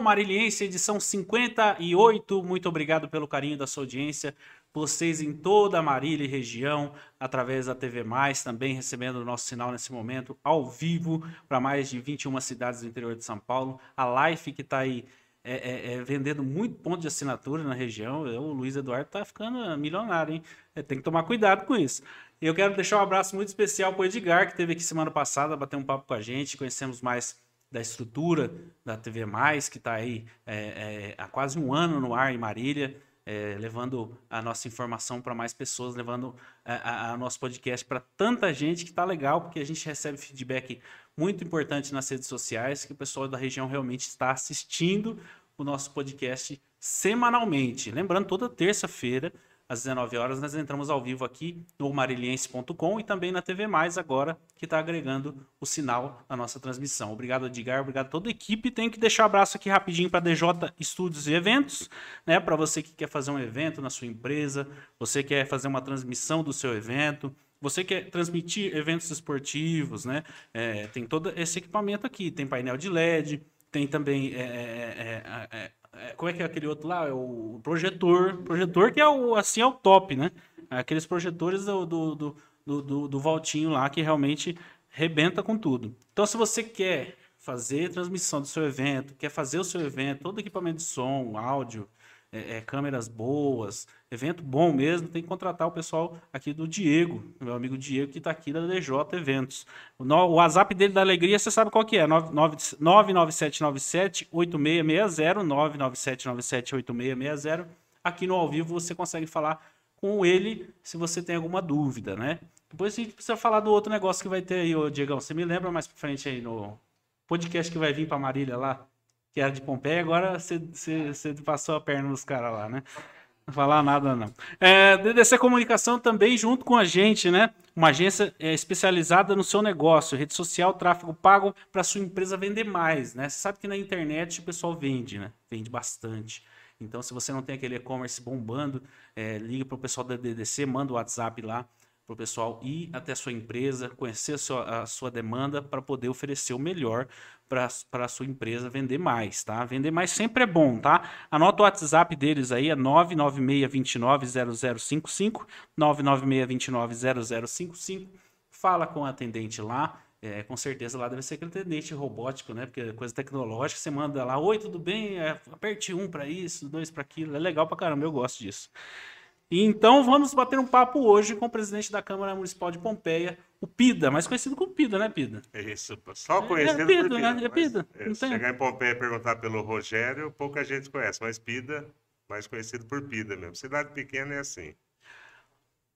Mariliense, edição 58. Muito obrigado pelo carinho da sua audiência. Vocês em toda a Marília e região, através da TV Mais, também recebendo o nosso sinal nesse momento, ao vivo, para mais de 21 cidades do interior de São Paulo. A Life que está aí é, é, é, vendendo muito ponto de assinatura na região. O Luiz Eduardo está ficando milionário, hein? É, tem que tomar cuidado com isso. Eu quero deixar um abraço muito especial para o Edgar, que esteve aqui semana passada, bater um papo com a gente, conhecemos mais da estrutura da TV Mais, que está aí é, é, há quase um ano no ar em Marília, é, levando a nossa informação para mais pessoas, levando a, a, nosso podcast para tanta gente que está legal, porque a gente recebe feedback muito importante nas redes sociais, que o pessoal da região realmente está assistindo o nosso podcast semanalmente. Lembrando, toda terça-feira às 19 horas, nós entramos ao vivo aqui no mariliense.com e também na TV Mais agora, que está agregando o sinal na nossa transmissão. Obrigado, Edgar, obrigado a toda a equipe. Tenho que deixar um abraço aqui rapidinho para DJ Estúdios e Eventos, né? Para você que quer fazer um evento na sua empresa, você quer fazer uma transmissão do seu evento, você quer transmitir eventos esportivos, né? É, tem todo esse equipamento aqui, tem painel de LED, tem também é, é, é, é é, como é que é aquele outro lá? É o projetor. Projetor que é o, assim, é o top, né? Aqueles projetores do, do, do, do, do Valtinho lá que realmente rebenta com tudo. Então, se você quer fazer transmissão do seu evento, quer fazer o seu evento, todo equipamento de som, áudio, é, é, câmeras boas, evento bom mesmo, tem que contratar o pessoal aqui do Diego, meu amigo Diego, que está aqui da DJ Eventos. O, no, o WhatsApp dele da Alegria, você sabe qual que é, 99797-8660, 99797-8660. Aqui no ao vivo você consegue falar com ele se você tem alguma dúvida, né? Depois a gente precisa falar do outro negócio que vai ter aí, ô Diegão. Você me lembra mais pra frente aí no podcast que vai vir para Marília lá? Que era de Pompeia, agora você, passou a perna nos caras lá, né? Não falar nada, não. É, DDC Comunicação também junto com a gente, né? Uma agência é, especializada no seu negócio, rede social, tráfego pago para sua empresa vender mais, né? Você sabe que na internet o pessoal vende, né? Vende bastante. Então, se você não tem aquele e-commerce bombando, é, liga para o pessoal da DDC, manda o WhatsApp lá para o pessoal ir até a sua empresa, conhecer a sua, a sua demanda para poder oferecer o melhor para a sua empresa vender mais, tá? Vender mais sempre é bom, tá? Anota o WhatsApp deles aí, é 996290055, 996290055. Fala com o atendente lá, é, com certeza lá deve ser aquele atendente robótico, né? Porque é coisa tecnológica, você manda lá, oi, tudo bem? É, aperte um para isso, dois para aquilo. É legal para caramba, eu gosto disso. E então vamos bater um papo hoje com o presidente da Câmara Municipal de Pompeia, o Pida, mais conhecido como Pida, né, Pida? É isso, só conhecido é, é Pida, Pida, né? É Pida. É, se chegar em Pompeia e perguntar pelo Rogério, pouca gente conhece, mas Pida, mais conhecido por Pida mesmo. Cidade pequena é assim.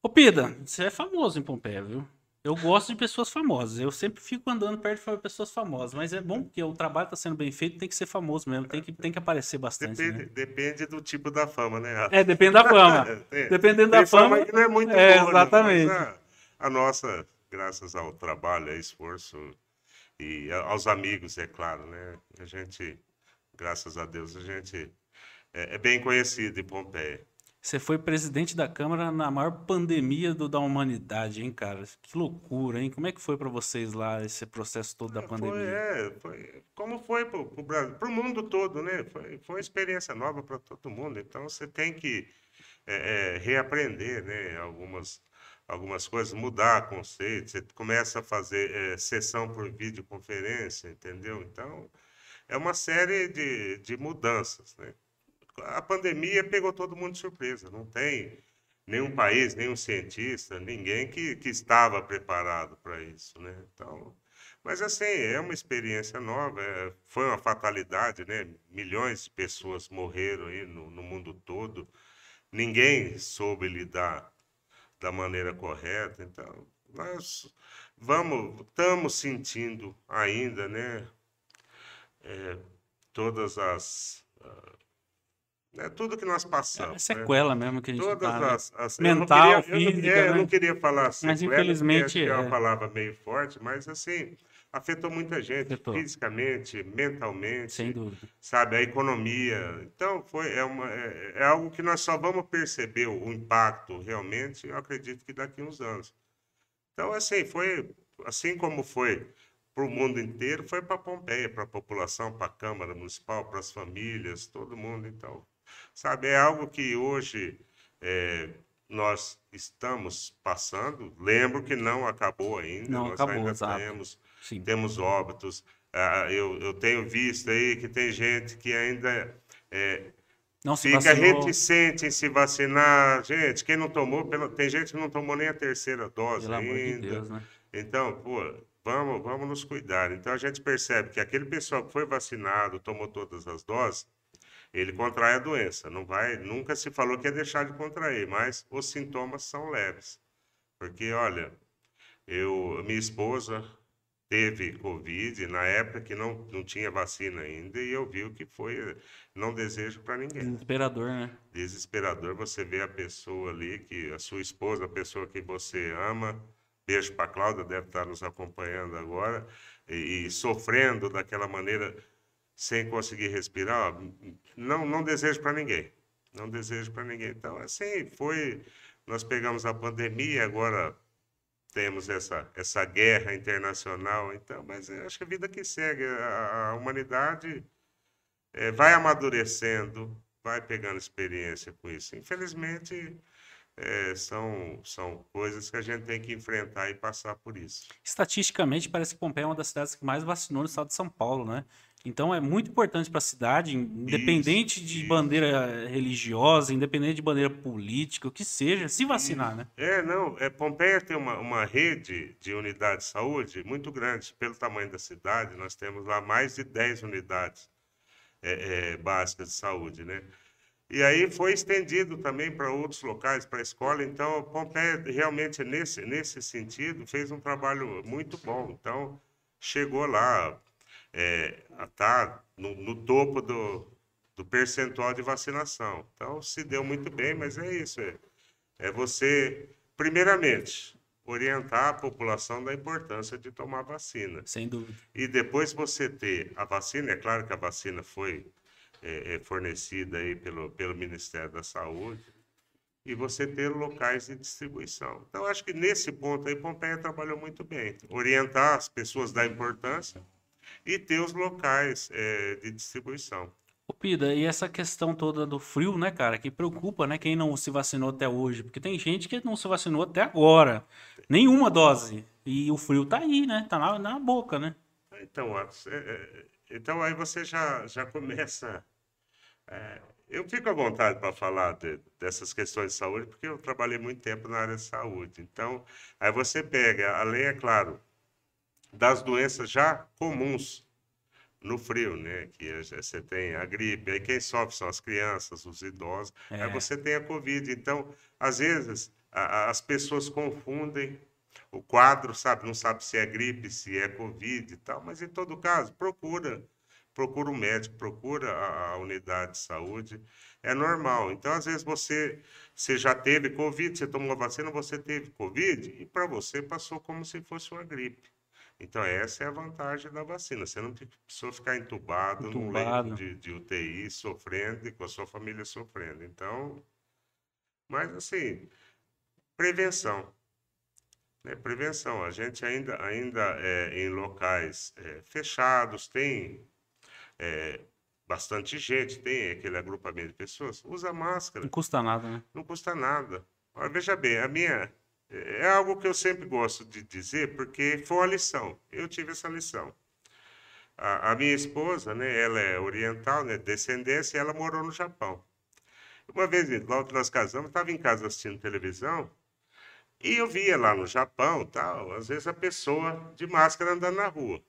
Ô Pida, você é famoso em Pompeia, viu? Eu gosto de pessoas famosas. Eu sempre fico andando perto de pessoas famosas. Mas é bom porque o trabalho está sendo bem feito, tem que ser famoso mesmo. Tem que, tem que aparecer bastante. Depende, né? depende do tipo da fama, né? É, depende da fama. é, Dependendo da fama. fama não é muito é, boa, Exatamente. A, a, nossa, graças ao trabalho, ao esforço e aos amigos, é claro, né? A gente, graças a Deus, a gente é, é bem conhecido em Pompeia. Você foi presidente da Câmara na maior pandemia do, da humanidade, hein, cara? Que loucura, hein? Como é que foi para vocês lá esse processo todo da foi, pandemia? É, foi, como foi para o Brasil, para o mundo todo, né? Foi, foi uma experiência nova para todo mundo. Então você tem que é, é, reaprender, né? Algumas algumas coisas, mudar conceitos. Você começa a fazer é, sessão por videoconferência, entendeu? Então é uma série de, de mudanças, né? A pandemia pegou todo mundo de surpresa. Não tem nenhum país, nenhum cientista, ninguém que, que estava preparado para isso, né? Então, mas assim, é uma experiência nova, é, foi uma fatalidade, né? Milhões de pessoas morreram aí no, no mundo todo, ninguém soube lidar da maneira correta, então nós vamos, estamos sentindo ainda, né? É, todas as uh, é tudo que nós passamos. É né? sequela né? mesmo que a gente Todas tá, as, as, Mental, eu queria, física. Eu não, é, né? não queria falar sequela, mas infelizmente é, é uma palavra meio forte, mas assim, afetou muita gente, afetou. fisicamente, mentalmente. Sem dúvida. Sabe, a economia. Então, foi, é, uma, é, é algo que nós só vamos perceber o impacto realmente, eu acredito que daqui a uns anos. Então, assim, foi assim como foi para o mundo inteiro, foi para Pompeia, para a população, para a Câmara Municipal, para as famílias, todo mundo. Então, sabe, é algo que hoje é, nós estamos passando. Lembro que não acabou ainda, não nós acabou, ainda exato. temos, Sim. temos óbitos. Ah, eu, eu tenho visto aí que tem gente que ainda é, Não fica vacinou. reticente em se vacinar. Gente, quem não tomou, tem gente que não tomou nem a terceira dose Pelo amor de ainda. Deus, né? Então, pô, vamos, vamos nos cuidar. Então a gente percebe que aquele pessoal que foi vacinado, tomou todas as doses, ele contrai a doença. Não vai, nunca se falou que ia deixar de contrair, mas os sintomas são leves. Porque, olha, eu, minha esposa teve Covid na época que não, não tinha vacina ainda e eu vi o que foi. Não desejo para ninguém Desesperador, né? desesperador você ver a pessoa ali, que a sua esposa, a pessoa que você ama, beijo para a Cláudia, deve estar nos acompanhando agora, e, e sofrendo daquela maneira, sem conseguir respirar, não, não desejo para ninguém, não desejo para ninguém. Então, assim, foi, nós pegamos a pandemia, agora temos essa, essa guerra internacional, então, mas acho que a vida que segue, a, a humanidade eh, vai amadurecendo, vai pegando experiência com isso. Infelizmente, eh, são, são coisas que a gente tem que enfrentar e passar por isso. Estatisticamente, parece que Pompeia é uma das cidades que mais vacinou no estado de São Paulo, né? Então é muito importante para a cidade, independente de isso. bandeira religiosa, independente de bandeira política, o que seja, se vacinar, né? É, não, é, Pompeia tem uma, uma rede de unidades de saúde muito grande. Pelo tamanho da cidade, nós temos lá mais de 10 unidades é, é, básicas de saúde, né? E aí foi estendido também para outros locais, para a escola. Então, Pompeia realmente, nesse, nesse sentido, fez um trabalho muito bom. Então, chegou lá é, estar no, no topo do, do percentual de vacinação. Então, se deu muito bem, mas é isso. É, é você, primeiramente, orientar a população da importância de tomar vacina. Sem dúvida. E depois você ter a vacina, é claro que a vacina foi é, é, fornecida aí pelo, pelo Ministério da Saúde, e você ter locais de distribuição. Então, acho que nesse ponto aí, Pompeia trabalhou muito bem. Orientar as pessoas da importância e ter os locais é, de distribuição. Ô, Pida, e essa questão toda do frio, né, cara, que preocupa, né, quem não se vacinou até hoje, porque tem gente que não se vacinou até agora, nenhuma dose, e o frio tá aí, né, tá na, na boca, né? Então, é, então aí você já, já começa. é, eu fico à vontade para falar de- dessas questões de saúde, porque eu trabalhei muito tempo na área de saúde. Então, aí você pega, além, é claro, das doenças já comuns no frio, né? Que você tem a gripe, aí quem sofre são as crianças, os idosos, É. aí você tem a Covid. Então, às vezes, a- as pessoas confundem o quadro, sabe? Não sabe se é gripe, se é Covid e tal, mas em todo caso, procura. Procura um médico, procura a, a unidade de saúde. É normal. Então, às vezes, você, você já teve Covid, você tomou a vacina, você teve Covid, e para você passou como se fosse uma gripe. Então, essa é a vantagem da vacina. Você não precisou ficar entubado, num Entubado. leito de, de UTI, sofrendo e com a sua família sofrendo. Então, mas assim, prevenção. né? Prevenção. A gente ainda, ainda é, em locais é, fechados, tem é, bastante gente, tem aquele agrupamento de pessoas, usa máscara Não custa nada, né? não custa nada. Olha, veja bem, a minha é algo que eu sempre gosto de dizer, porque foi uma lição. Eu tive essa lição. A, a minha esposa, né, ela é oriental, né, descendência, e ela morou no Japão. Uma vez, logo que nós casamos, estava em casa assistindo televisão, e eu via lá no Japão, tal, às vezes a pessoa de máscara andando na rua.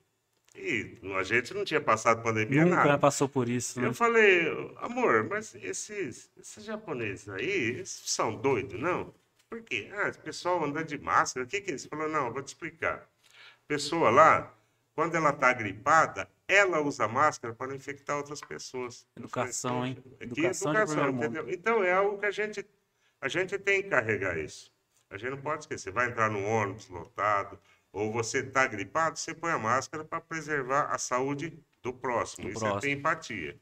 E a gente não tinha passado pandemia, Nunca nada. passou por isso, né? Eu falei, amor, mas esses, esses japoneses aí, eles são doidos, não? Por quê? Ah, esse pessoal anda de máscara, o que que é isso? Falou, não, vou te explicar. A pessoa lá, quando ela está gripada, ela usa máscara para não infectar outras pessoas. Educação, hein? "Poxa, que Educação mundo." entendeu? Então, é algo que a gente, a gente tem que carregar isso. A gente não pode esquecer. Vai entrar num ônibus lotado, ou você está gripado, você põe a máscara para preservar a saúde do próximo. Do isso é próximo. ter empatia.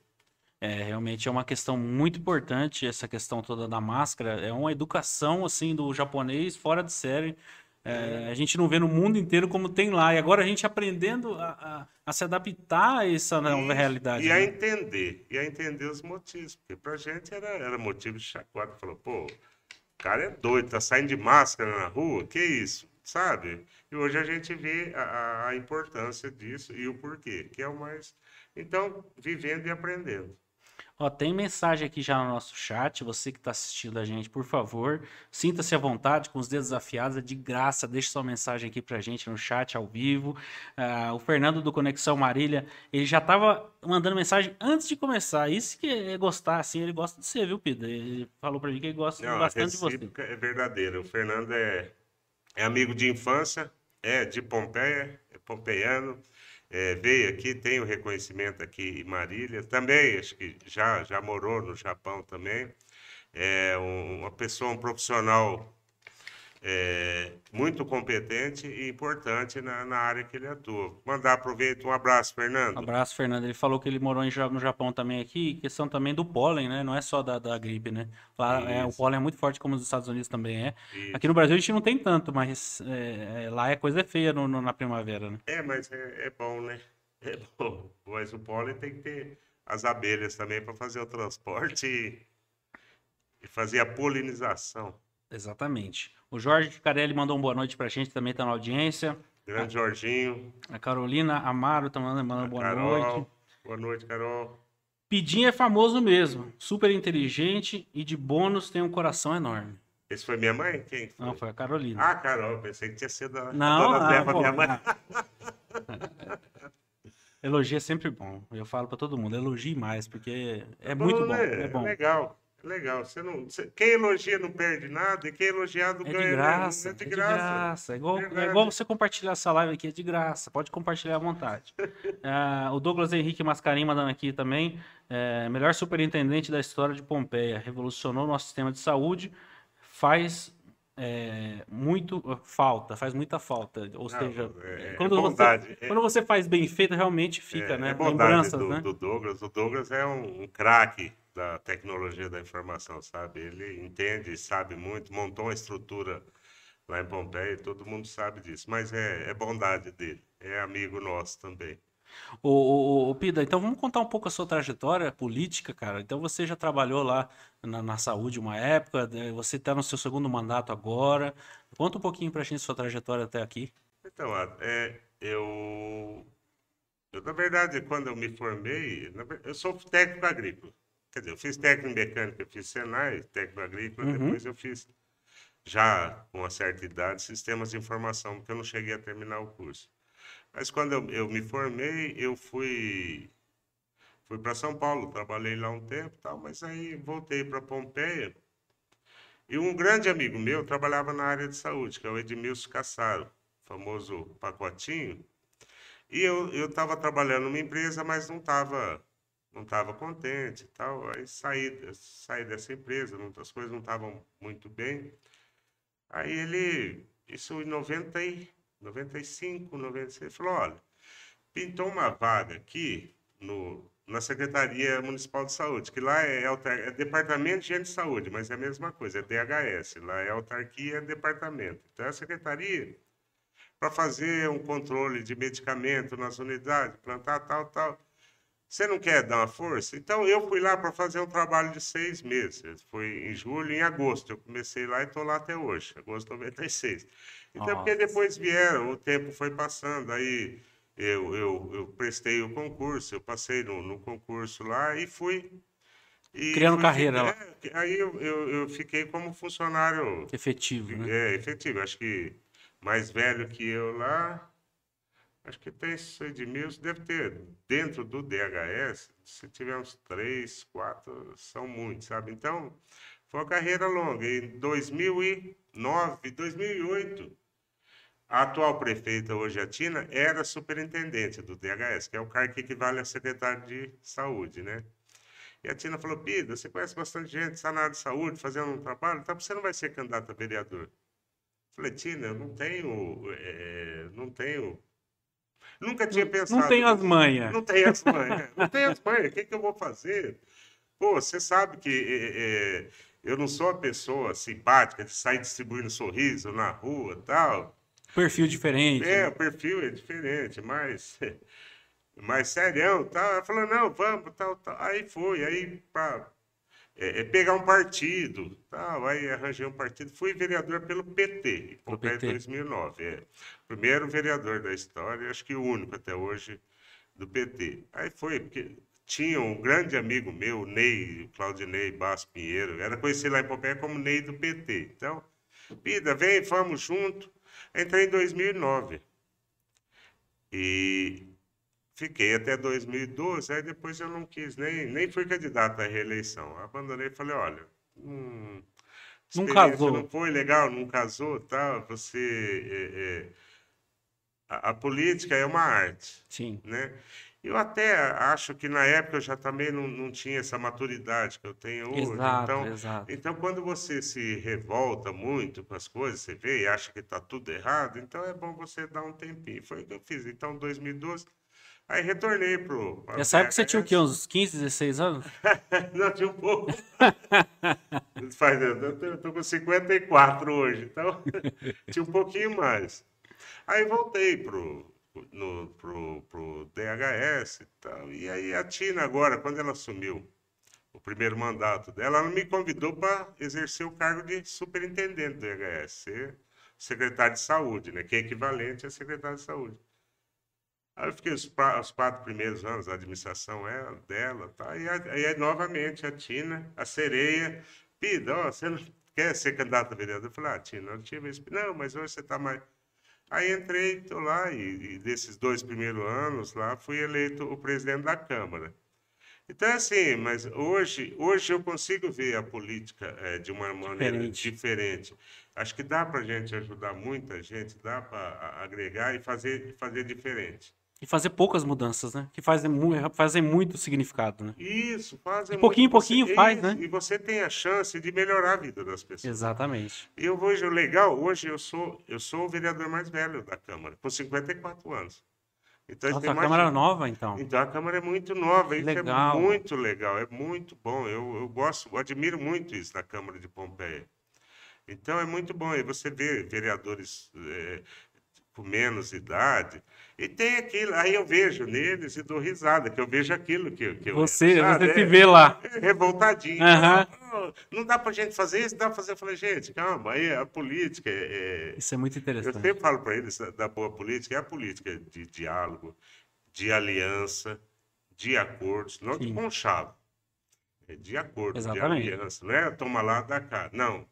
É, realmente é uma questão muito importante essa questão toda da máscara. É uma educação, assim, do japonês fora de série. É, a gente não vê no mundo inteiro como tem lá. E agora a gente aprendendo a, a, a se adaptar a essa nova realidade. E né? a entender, e a entender os motivos. Porque pra gente era, era motivo de chacota. Falou, pô, o cara é doido, tá saindo de máscara na rua, que isso? Sabe? E hoje a gente vê a, a importância disso e o porquê, que é o mais. Então, vivendo e aprendendo. Ó, tem mensagem aqui já no nosso chat. Você que está assistindo a gente, por favor, sinta-se à vontade, com os dedos afiados, é de graça. Deixe sua mensagem aqui para a gente no chat ao vivo. Uh, o Fernando do Conexão Marília, ele já estava mandando mensagem antes de começar. Isso que é gostar, assim, ele gosta de você, viu, Pedro? Ele falou para mim que ele gosta Não, bastante de você. É verdadeiro. O Fernando é, é amigo de infância, é de Pompeia, é pompeiano é, veio aqui, tem o reconhecimento aqui em Marília, também acho que já, já morou no Japão também. É um, uma pessoa, um profissional é, muito competente e importante na, na, área que ele atua. Mandar aproveito um abraço, Fernando. Um abraço, Fernando. Ele falou que ele morou em, no Japão também aqui, questão também do pólen, né? Não é só da, da gripe, né? Lá é, o pólen é muito forte, como nos Estados Unidos também é. Isso. Aqui no Brasil a gente não tem tanto, mas é, é lá é coisa feia no, no, na primavera, né? É, mas é, é bom, né? É bom. Mas o pólen tem que ter as abelhas também para fazer o transporte e, e fazer a polinização. Exatamente. O Jorge Carelli mandou uma boa noite pra gente, também tá na audiência. Grande Jorginho. A Carolina Amaro tá mandando, mandando boa Carol. noite. Boa noite, Carol. Pedinho é famoso mesmo, super inteligente e de bônus tem um coração enorme. Esse foi minha mãe? Quem foi? Não, foi a Carolina. Ah, Carol, pensei que tinha sido a não, dona Zé, ah, minha mãe. Elogio é sempre bom. Eu falo para todo mundo, elogie mais, porque é, é muito bom. Né? É bom. É legal. Legal. Você não, você, quem elogia não perde nada e quem elogiado é ganha. De graça, é de graça. É de graça. É igual, é igual você compartilhar essa live aqui, é de graça. Pode compartilhar à vontade. uh, o Douglas Henrique Mascarim mandando aqui também. É, melhor superintendente da história de Pompeia. Revolucionou nosso sistema de saúde. Faz é, muito falta, faz muita falta. Ou não, seja, é, quando, você, quando você faz bem feito, realmente fica, é, né? É bondade do, né? do Douglas. O Douglas é um, um craque da tecnologia da informação, sabe? Ele entende, sabe muito, montou uma estrutura lá em Pompeia, todo mundo sabe disso, mas é, é bondade dele, é amigo nosso também. O, Pida, então vamos contar um pouco a sua trajetória política, cara. Então você já trabalhou lá na, na saúde uma época, né? você está no seu segundo mandato agora. Conta um pouquinho para a gente sua trajetória até aqui. Então, é, eu, eu, na verdade, quando eu me formei, eu sou técnico agrícola. Quer dizer, eu fiz técnico mecânica, eu fiz Senai, técnico agrícola, uhum. depois eu fiz, já com uma certa idade, sistemas de informação, porque eu não cheguei a terminar o curso. Mas quando eu, eu me formei, eu fui fui para São Paulo, trabalhei lá um tempo, tal, mas aí voltei para Pompeia. E um grande amigo meu trabalhava na área de saúde, que é o Edmilson Cassaro, famoso pacotinho. E eu estava trabalhando numa empresa, mas não estava não estava contente e tal. Aí saí, saí dessa empresa, não, as coisas não estavam muito bem. Aí ele, isso em 90 e, 95, 96, falou: olha, pintou uma vaga aqui no, na Secretaria Municipal de Saúde, que lá é, é Departamento de Higiene de Saúde, mas é a mesma coisa, é DHS, lá é autarquia, é departamento. Então é a secretaria para fazer um controle de medicamento nas unidades, plantar tal, tal. Você não quer dar uma força? Então eu fui lá para fazer um trabalho de seis meses. Foi em julho e em agosto. Eu comecei lá e estou lá até hoje, agosto de 96. Então, Nossa. porque depois vieram, o tempo foi passando, aí eu, eu, eu prestei o concurso, eu passei no, no concurso lá e fui. E Criando fui, carreira lá. É, aí eu, eu, eu, fiquei como funcionário. Efetivo, né? É, efetivo. Acho que mais velho que eu lá, Acho que tem esses Edmilson, deve ter dentro do DHS, se tiver uns três, quatro, são muitos, sabe? Então, foi uma carreira longa. Em 2009, 2008, a atual prefeita, hoje a Tina, era superintendente do DHS, que é o cargo que equivale a secretário de saúde, né? E a Tina falou, Pida, você conhece bastante gente, está na área de saúde, fazendo um trabalho, então você não vai ser candidato a vereador. Falei, Tina, eu não tenho, é, não tenho Nunca tinha pensado. Não tem as manhas. Não tem as manhas. Não tem as manhas. O que, que eu vou fazer? Pô, você sabe que é, é, eu não sou a pessoa simpática de sair distribuindo sorriso na rua tal. Perfil diferente. É, né? o perfil é diferente, mas mais serião tal. Ela falou, não, vamos, tal, tal. Aí foi, aí para é, é, pegar um partido, tal, aí arranjei um partido, fui vereador pelo PT, em PT. 2009. É. Primeiro vereador da história, acho que o único até hoje do PT. Aí foi, porque tinha um grande amigo meu, Ney, Claudinei Basso Pinheiro, era conhecido lá em Pompeia como Ney do PT. Então, vida, vem, vamos junto. Entrei em 2009. E fiquei até 2012, aí depois eu não quis, nem, nem fui candidato à reeleição. Abandonei e falei, olha, hum, não casou. Não foi legal, não casou, tal. Tá? Você é, é, a, a, política é uma arte, Sim. né? Eu até acho que na época eu já também não, não tinha essa maturidade que eu tenho hoje. Exato, então, exato. então, quando você se revolta muito com as coisas, você vê e acha que está tudo errado, então é bom você dar um tempinho. Foi o que eu fiz. Então, 2012, aí retornei pro. Nessa época você tinha o quê? Uns 15, 16 anos? não, tinha um pouco. Faz, eu estou com 54 hoje, então tinha um pouquinho mais. Aí voltei pro no, pro, pro DHS e tal. E aí a Tina agora, quando ela assumiu o primeiro mandato dela, ela me convidou para exercer o cargo de superintendente do DHS, ser secretário de saúde, né, que é equivalente a secretário de saúde. Aí eu fiquei os, os quatro primeiros anos, a administração é dela, tá? E aí novamente a Tina, a sereia, Pida, ó, você não quer ser candidato a vereador? Eu falei, ah, Tina, eu tive esse... Não, mas hoje você está mais Aí entrei, estou lá, e, e, desses dois primeiros anos lá, fui eleito o presidente da Câmara. Então, assim, mas hoje, hoje eu consigo ver a política é, de uma maneira diferente. diferente. Acho que dá para a gente ajudar muita gente, dá para agregar e fazer, fazer diferente. E fazer poucas mudanças, né? Que fazem, fazem muito significado, né? Isso, fazem E pouquinho em pouquinho você, faz, né? E você tem a chance de melhorar a vida das pessoas. Exatamente. E eu vejo legal, hoje eu sou, eu sou o vereador mais velho da Câmara, com 54 anos. Então, Nossa, a Câmara é nova, então. Então a Câmara é muito nova, é legal. é muito legal, é muito bom. Eu, eu gosto, eu admiro muito isso da Câmara de Pompeia. Então é muito bom. E você vê vereadores é, com menos idade. E tem aquilo, aí eu vejo neles e dou risada, que eu vejo aquilo que, que eu. Você, você se vê lá. É, revoltadinho. Uhum. Não, dá para gente fazer isso, dá para fazer. Eu falei, gente, calma, aí a política. É... Isso é muito interessante. Eu sempre falo para eles da boa política, é a política de diálogo, de aliança, de acordos, não Sim. de conchavo. É de acordo, Exatamente. de aliança. Não é toma lá da cá. Não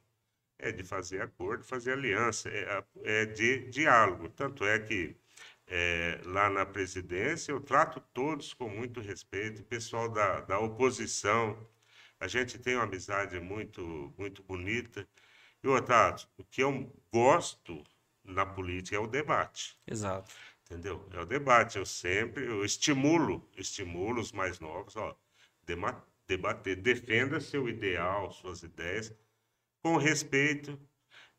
é de fazer acordo, fazer aliança, é, é de diálogo. Tanto é que é, lá na presidência eu trato todos com muito respeito, o pessoal da, da oposição, a gente tem uma amizade muito, muito bonita. E, Otávio, o que eu gosto na política é o debate. Exato. Entendeu? É o debate. Eu sempre eu estimulo, estimulo os mais novos, ó, debater, defenda seu ideal, suas ideias, com respeito.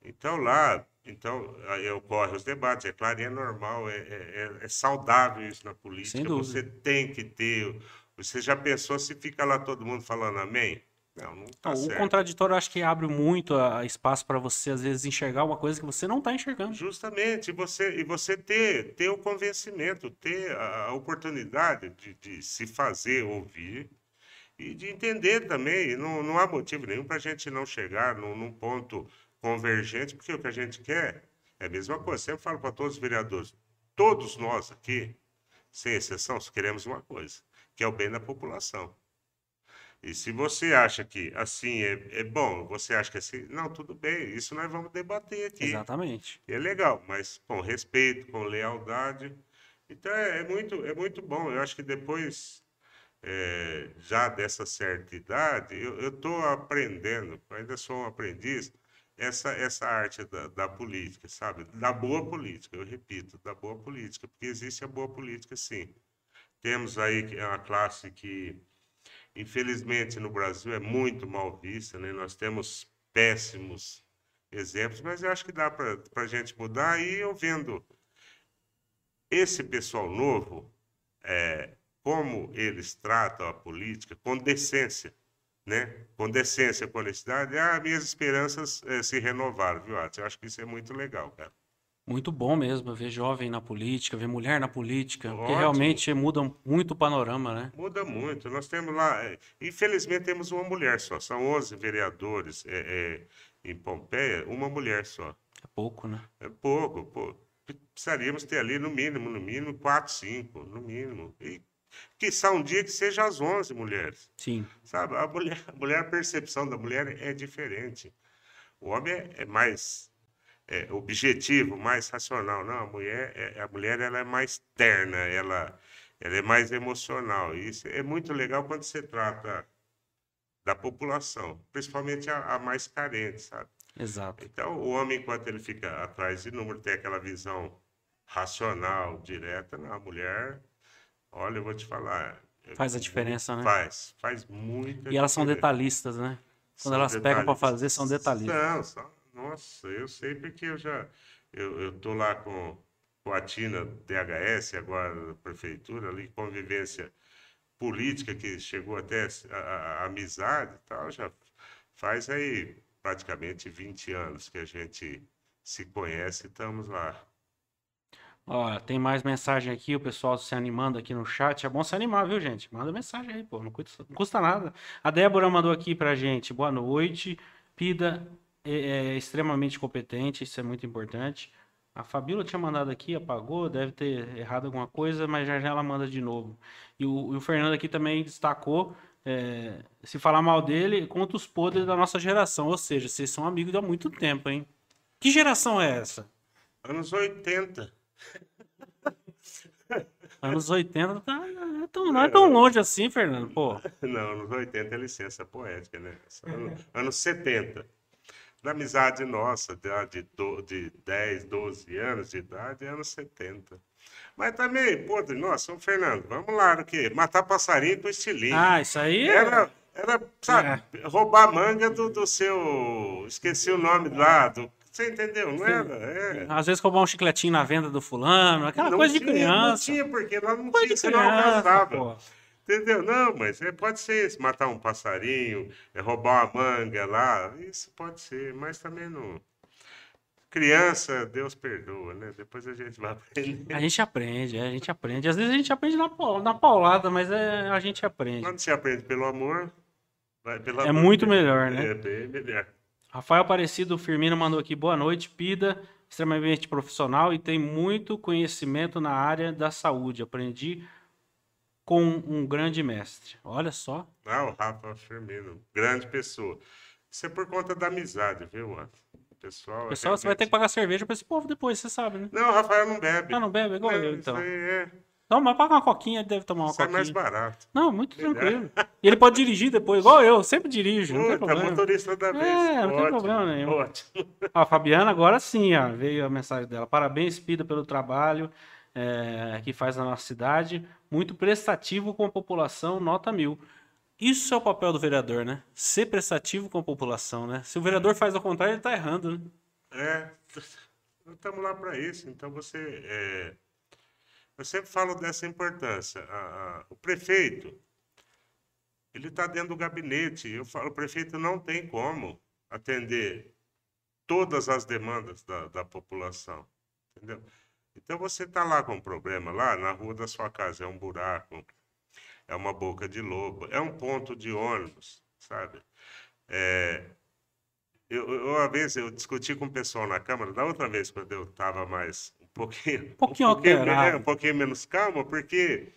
Então, lá, então, aí ocorre os debates, é claro, é normal, é, é, é saudável isso na política. Você tem que ter. Você já pensou se fica lá todo mundo falando amém? Não, não tá O contraditório acho que abre muito a, espaço para você, às vezes, enxergar uma coisa que você não está enxergando. Justamente, e você, e você ter, ter o convencimento, ter a, a oportunidade de, de se fazer ouvir e de entender também. Não, não há motivo nenhum para a gente não chegar num, num, ponto convergente, porque o que a gente quer é a mesma coisa. Sempre falo para todos os vereadores: todos nós aqui, sem exceção, queremos uma coisa, que é o bem da população. E se você acha que assim é, é bom, você acha que assim, não, tudo bem, isso nós vamos debater aqui. Exatamente. E é legal, mas com respeito, com lealdade. Então é, é muito, é muito bom. Eu acho que depois é, já dessa certa idade, eu estou aprendendo, ainda sou um aprendiz, essa, essa arte da, da, política, sabe? Da boa política, eu repito, da boa política, porque existe a boa política, sim. Temos aí uma classe que, infelizmente, no Brasil é muito mal vista, né? Nós temos péssimos exemplos, mas eu acho que dá para a gente mudar. E eu vendo esse pessoal novo, é, como eles tratam a política com decência, né? Com decência, com honestidade, ah, minhas esperanças eh, se renovaram, viu, Atos? Eu acho que isso é muito legal, cara. Muito bom mesmo ver jovem na política, ver mulher na política, porque Ótimo. realmente muda muito o panorama, né? Muda muito. Nós temos lá, eh, infelizmente, temos uma mulher só. São 11 vereadores eh, eh, em Pompeia, uma mulher só. É pouco, né? É pouco, pô. Precisaríamos ter ali, no mínimo, no mínimo, quatro, cinco, no mínimo. E que um dia que seja as 11 mulheres. Sim. Sabe, a mulher, a mulher, a percepção da mulher é diferente. O homem é, é mais é, objetivo, mais racional. Não, a mulher, é, a mulher ela é mais terna, ela, ela é mais emocional. E isso é muito legal quando se trata da população, principalmente a, a mais carente, sabe? Exato. Então, o homem, enquanto ele fica atrás de número, tem aquela visão racional, direta, não, a mulher, olha, eu vou te falar. Faz a diferença, né? Faz, faz muito. E elas são detalhistas, né? Quando são elas pegam para fazer, são detalhistas. Não, são, nossa, eu sei porque eu já. Eu, eu tô lá com, com a Tina DHS, agora da prefeitura, ali, convivência política, que chegou até a, a, a amizade e tal, já faz aí praticamente 20 anos que a gente se conhece e estamos lá. Ó, tem mais mensagem aqui, o pessoal se animando aqui no chat. É bom se animar, viu, gente? Manda mensagem aí, pô, não custa, não custa nada. A Débora mandou aqui pra gente. Boa noite. Pida é, é extremamente competente, isso é muito importante. A Fabíola tinha mandado aqui, apagou, deve ter errado alguma coisa, mas já já ela manda de novo. E o, e o Fernando aqui também destacou, é, se falar mal dele, conta os podres da nossa geração. Ou seja, vocês são amigos há muito tempo, hein? Que geração é essa? Anos 80. Anos 80 tá, é tão, não é tão longe assim, Fernando, pô. Não, anos 80 é licença poética, né? Anos, anos 70. Na amizade nossa, de, de, de 10, 12 anos de idade, anos 70. Mas também, pô, nossa, São Fernando, vamos lá, o quê? Matar passarinho com estilingue. Ah, isso aí é... Era, era sabe, é. roubar manga do, do seu... Esqueci o nome lá, do você entendeu? Não era? É. Às vezes roubar um chicletinho na venda do fulano, aquela não coisa tinha, de criança. Não tinha, porque lá não coisa tinha, você não alcançava. Entendeu? Não, mas é, pode ser matar um passarinho, é, roubar uma manga lá, isso pode ser, mas também não. Criança, Deus perdoa, né? Depois a gente vai aprender. A gente aprende, é, a gente aprende. Às vezes a gente aprende na, na paulada, mas é, a gente aprende. Quando você aprende pelo amor, vai pelo É muito melhor, né? É bem melhor. Rafael Aparecido Firmino mandou aqui, boa noite, Pida, extremamente profissional e tem muito conhecimento na área da saúde. Aprendi com um grande mestre. Olha só. Ah, o Rafa Firmino, grande pessoa. Isso é por conta da amizade, viu, mano? Pessoal, Pessoal, realmente... você vai ter que pagar cerveja para esse povo depois, você sabe, né? Não, o Rafael não bebe. Ah, não bebe? Igual eu, então. É... Não, mas paga uma coquinha, ele deve tomar uma Sai coquinha. mais barato. Não, muito tranquilo. E ele pode dirigir depois, igual eu, sempre dirijo, não tem problema. motorista da vez. É, não ótimo, tem problema nenhum. Ótimo. Ó, a Fabiana, agora sim, ó, veio a mensagem dela. Parabéns, Pida, pelo trabalho é, que faz na nossa cidade. Muito prestativo com a população, nota mil. Isso é o papel do vereador, né? Ser prestativo com a população, né? Se o vereador faz ao contrário, ele está errando, né? É, estamos lá para isso. Então você... É eu sempre falo dessa importância. A, a, o prefeito, ele está dentro do gabinete. Eu falo, o prefeito não tem como atender todas as demandas da, da população. Entendeu? Então você está lá com um problema, lá na rua da sua casa, é um buraco, é uma boca de lobo, é um ponto de ônibus, sabe? É, eu, eu, uma vez eu discuti com o pessoal na Câmara, da outra vez, quando eu estava mais pouquinho, um pouquinho, um pouquinho, é, um pouquinho menos calma, porque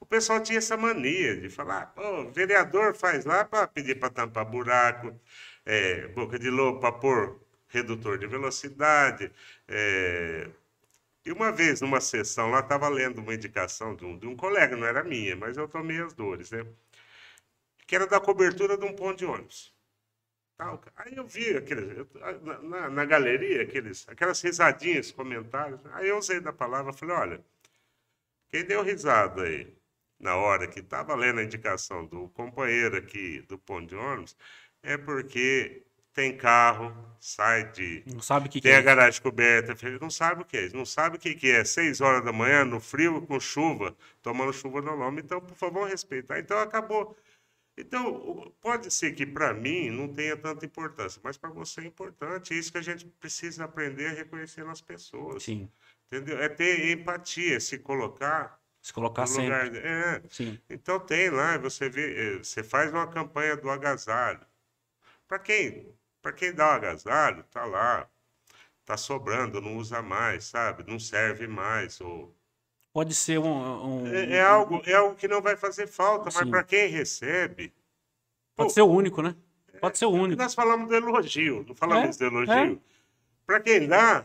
o pessoal tinha essa mania de falar, o vereador faz lá para pedir para tampar buraco, é, boca de lobo para pôr redutor de velocidade. É... E uma vez, numa sessão lá, estava lendo uma indicação de um, de um colega, não era minha, mas eu tomei as dores, né? Que era da cobertura de um ponto de ônibus. Tal. Aí eu vi aqueles, na, na, na, galeria aqueles, aquelas risadinhas, comentários. Aí eu usei da palavra, falei, olha, quem deu risada aí na hora que estava lendo a indicação do companheiro aqui do ponto de ônibus, é porque tem carro, sai de. Não sabe o que, tem que a garagem coberta, não sabe o que é. Não sabe o que, que é. Seis horas da manhã, no frio, com chuva, tomando chuva no lombo. Então, por favor, respeitar. Então, acabou Então, pode ser que para mim não tenha tanta importância, mas para você é importante. É isso que a gente precisa aprender a reconhecer nas pessoas. Sim. Entendeu? É ter empatia, se colocar Se colocar no sempre. lugar. É. Sim. Então tem lá, você vê, eh, você faz uma campanha do agasalho. Para quem? Para quem dá o agasalho, tá lá. Tá sobrando, não usa mais, sabe? Não serve mais. Ou... Pode ser um. um- É, é algo, é algo que não vai fazer falta, mas para quem recebe. Pode Pô, ser o único, né? Pode ser o único. Nós falamos do elogio, não falamos É, do elogio. Para quem dá,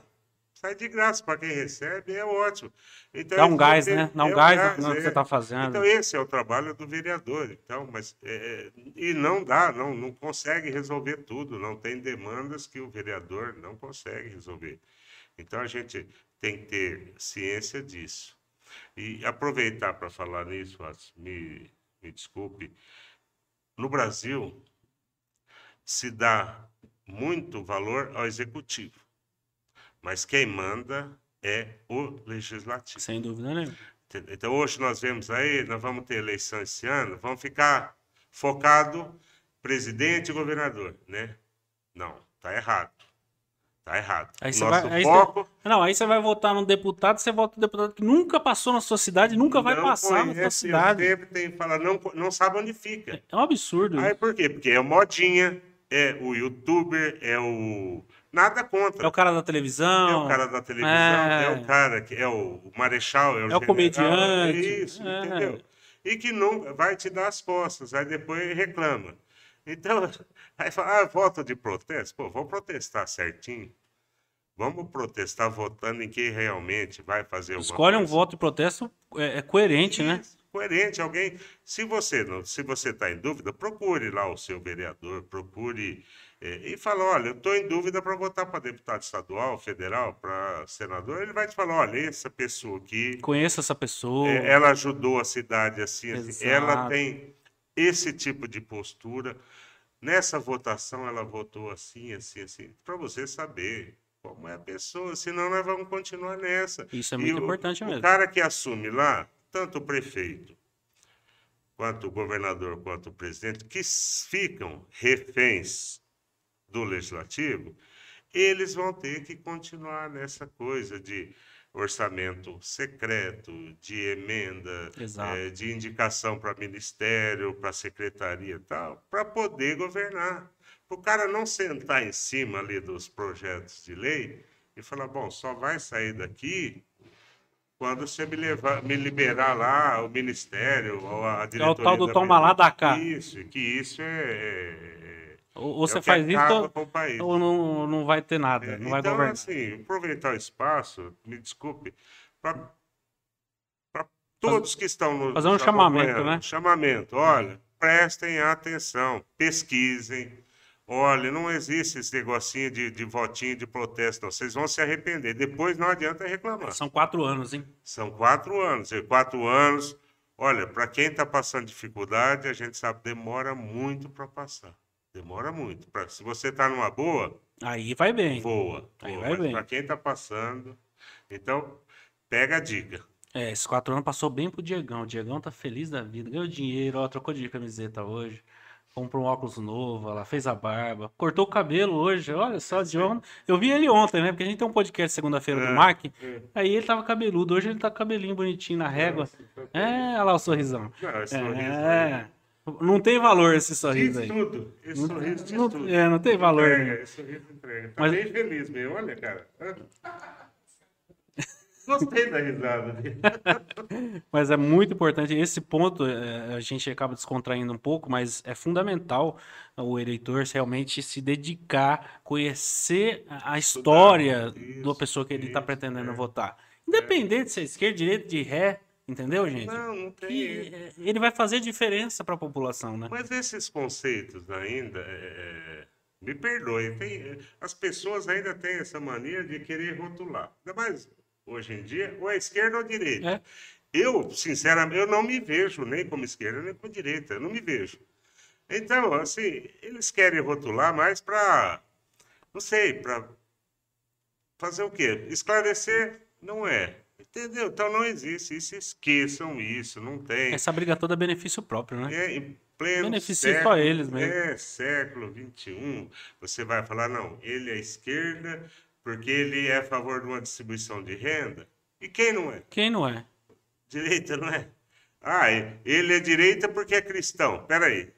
sai de graça. Para quem recebe, é ótimo. Então, Dá um gás, né? Dá um é gás no que é. você está fazendo. Então, esse é o trabalho do vereador. Então, mas, é, é, e não dá, não, não consegue resolver tudo. Não tem demandas que o vereador não consegue resolver. Então, a gente tem que ter ciência disso. E aproveitar para falar nisso, me, me desculpe. No Brasil, se dá muito valor ao executivo, mas quem manda é o legislativo. Sem dúvida nenhuma. Então, hoje nós vemos aí, nós vamos ter eleição esse ano, vamos ficar focado presidente e governador, né? Não, tá errado. Tá errado. Aí você Nosso vai- aí foco Não, aí você vai votar num deputado, você vota num deputado que nunca passou na sua cidade, nunca vai não passar na sua cidade. tenho que falar, não, não sabe onde fica. É um absurdo. Aí por quê? Porque é o modinha, é o youtuber, é o... Nada contra. É o cara da televisão. É o cara da televisão, É. é, o cara que é o marechal, é o, É o comediante, é isso, é. entendeu? E que não vai te dar as costas, aí depois reclama. Então, aí fala, ah, voto de protesto. Pô, vamos protestar certinho. Vamos protestar votando em quem realmente vai fazer alguma Escolhe um coisa. voto de protesto é, é coerente, né? Isso, Coerente, alguém. Se você não, se você está em dúvida, procure lá o seu vereador, procure eh, e fala, olha, eu estou em dúvida para votar para deputado estadual, federal, para senador. Ele vai te falar, olha, essa pessoa aqui, Conheça essa pessoa. eh, ela ajudou a cidade assim, assim. ela tem esse tipo de postura. Nessa votação ela votou assim, assim, assim, para você saber como é a pessoa, senão nós vamos continuar nessa. Isso é E muito o- importante o mesmo. cara que assume lá, tanto o prefeito, quanto o governador, quanto o presidente, que ficam reféns do legislativo, eles vão ter que continuar nessa coisa de orçamento secreto, de emenda, eh, de indicação para ministério, para secretaria e tal, para poder governar. Para o cara não sentar em cima ali dos projetos de lei e falar, bom, só vai sair daqui quando você me, levar, me liberar lá o ministério ou a diretoria. É tal do da toma lá, dá cá. Isso, que isso é... é- Ou, ou é o você faz isso, ou- o país. ou não, não vai ter nada, não vai então, governar. assim, aproveitar o espaço, me desculpe, para todos que estão no fazer um chamamento, né? Chamamento, olha, prestem atenção, pesquisem. Olha, não existe esse negocinho de, de votinho de protesto, não. Vocês vão se arrepender. Depois não adianta reclamar. São quatro anos, hein? São quatro anos. E quatro anos, olha, para quem está passando dificuldade, a gente sabe, demora muito para passar. Demora muito. Pra, se você está numa boa, Aí vai bem. voa. Aí voa. vai Mas bem. para quem está passando, então, pega a dica. É, esses quatro anos passou bem pro Diegão. O Diegão tá feliz da vida. Ganhou dinheiro, ó, trocou de camiseta hoje. Comprou um óculos novo, ela fez a barba. Cortou o cabelo hoje, olha só, de ontem. Eu vi ele ontem, né? Porque a gente tem um podcast segunda-feira do É, Mac. é. Aí ele tava cabeludo, hoje ele tá com cabelinho bonitinho na régua. É, olha lá o sorrisão. Não, sorriso É, não tem valor esse sorriso Diz aí. tudo. Esse Não- sorriso diz não- tudo. é, não tem valor, Entrega, né? esse sorriso entrega. Tá Mas- bem feliz mesmo. Olha, cara. Gostei da risada dele. Mas é muito importante. Esse ponto é, a gente acaba descontraindo um pouco, mas é fundamental o eleitor realmente se dedicar, conhecer a história Isso, da pessoa que ele está pretendendo é. votar. Independente se é esquerda, direita, de ré, entendeu, gente? Não, não tem. Que, é, ele vai fazer diferença para a população, né? Mas esses conceitos ainda, é, me perdoe, tem, as pessoas ainda têm essa mania de querer rotular. Ainda mais hoje em dia, ou é esquerda ou direita. É. Eu, sinceramente, eu não me vejo nem como esquerda nem como direita, eu não me vejo. Então, assim, eles querem rotular mais para, não sei, para fazer o quê? Esclarecer? Não é. Entendeu? Então não existe isso, esqueçam isso, não tem. Essa briga toda é benefício próprio, né? É, pleno Beneficia século, só eles mesmo. É, século XXI, você vai falar, não, ele é esquerda porque ele é a favor de uma distribuição de renda. E quem não é? Quem não é? Direita, não é? Ah, ele é direita porque é cristão. Peraí.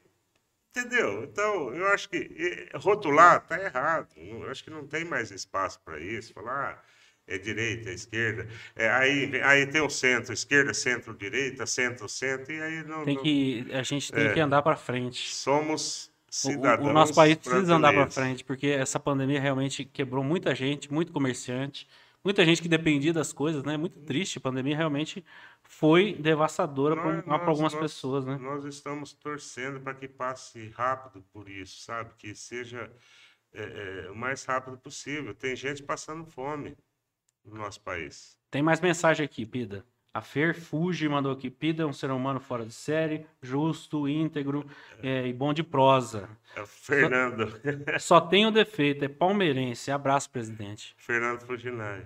Entendeu? Então, eu acho que rotular está errado. Eu acho que não tem mais espaço para isso. Falar, ah, é direita, é esquerda. É, aí, aí tem o centro, esquerda, centro, direita, centro, centro, e aí não. Tem não- que, a gente tem É. que andar para frente. Somos cidadãos. O, o nosso país precisa andar para frente, porque essa pandemia realmente quebrou muita gente, muito comerciante, muita gente que dependia das coisas, né? Muito triste. A pandemia realmente foi devastadora para algumas nós- pessoas, né? Nós estamos torcendo para que passe rápido por isso, sabe? Que seja é, é, o mais rápido possível. Tem gente passando fome no nosso país. Tem mais mensagem aqui, Pida. A Fer Fuji mandou aqui. Pida é um ser humano fora de série, justo, íntegro é, e bom de prosa. É o Fernando, Só tem um defeito, é palmeirense. Abraço, presidente. Fernando Fuginari.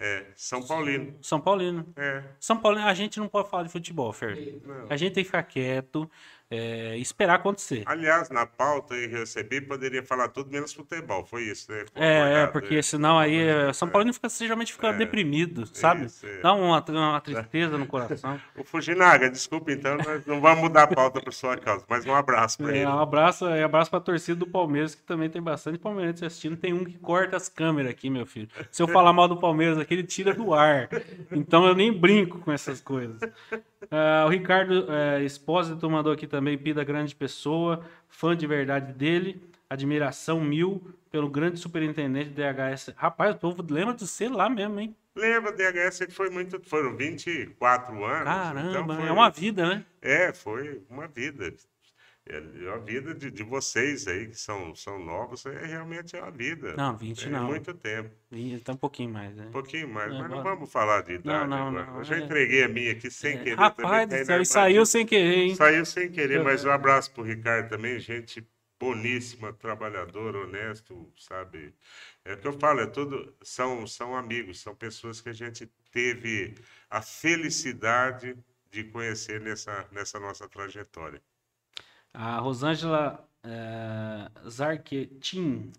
É, São Paulino. São Paulino. É, São Paulino, a gente não pode falar de futebol, Fer. não. A gente tem que ficar quieto é, e esperar acontecer. Aliás, na pauta eu recebi, poderia falar tudo menos futebol. Foi isso, né? Foi É, é, acordado, porque é. senão aí é, São Paulino fica, geralmente fica É, deprimido, sabe? isso. Dá uma, uma tristeza no coração. O Fujinaga, desculpa então, nós não vamos mudar a pauta por sua causa, mas um abraço para É, ele. um abraço, é, abraço pra torcida do Palmeiras, que também tem bastante palmeirense assistindo. Tem um que corta as câmeras aqui, meu filho. Se eu falar mal do Palmeiras aqui, ele tira do ar. Então eu nem brinco com essas coisas. Ah, o Ricardo é, Espósito mandou aqui também, Pida grande pessoa, fã de verdade dele, admiração mil pelo grande superintendente DHS. Rapaz, o povo lembra de você lá mesmo, hein? Lembra, DHS que foi muito, foram 24 anos. Caramba, então foi, é uma vida, né? É, foi uma vida. É, a vida de, de vocês aí, que são, são novos, é realmente é uma vida. Não, 20 é não. muito tempo. Então um pouquinho mais, né? Um pouquinho mais, É, mas não vamos falar de idade não, agora. não, Eu já é. entreguei a minha aqui sem É, querer. Rapaz também, tá céu, na e saiu sem querer, hein? Saiu sem querer, mas um abraço pro Ricardo também, gente boníssima, trabalhador, honesto, sabe? É o que eu falo, é tudo, são, são amigos, são pessoas que a gente teve a felicidade de conhecer nessa, nessa nossa trajetória. A Rosângela é, Zarquetin,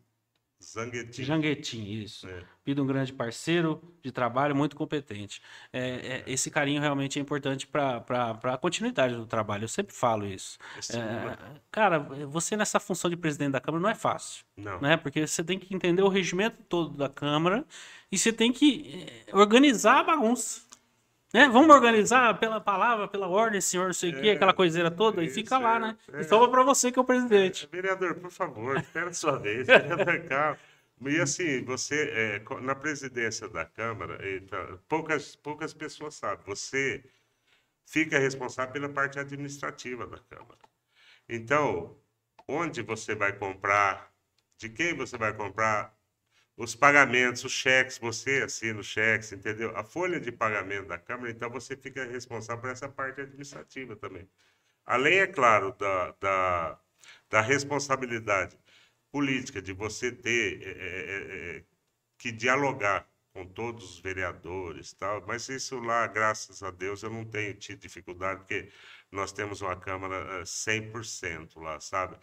Zanguetin. Janguetin, isso. É. Pido um grande parceiro de trabalho, muito competente. É, é, esse carinho realmente é importante para a continuidade do trabalho. Eu sempre falo isso. Esse É, Lula- cara, você nessa função de presidente da Câmara não é fácil. Não. né? Porque você tem que entender o regimento todo da Câmara e você tem que eh, organizar a bagunça. Né? Vamos organizar pela palavra, pela ordem, senhor, não sei o quê, É, aquela coiseira toda, e isso, fica lá, é, né? é. E sobra para você que é o presidente. Vereador, por favor, espera a sua vez. Vereador, calma. E assim, você, é, na presidência da Câmara, poucas, poucas pessoas sabem, você fica responsável pela parte administrativa da Câmara. Então, onde você vai comprar, de quem você vai comprar, os pagamentos, os cheques, você assina os cheques, entendeu? A folha de pagamento da Câmara, então você fica responsável por essa parte administrativa também. Além, é claro, da, da, da responsabilidade política de você ter é, é, é, que dialogar com todos os vereadores, tal, mas isso lá, graças a Deus, eu não tenho tido dificuldade, porque nós temos uma Câmara eh, 100% lá, sabe?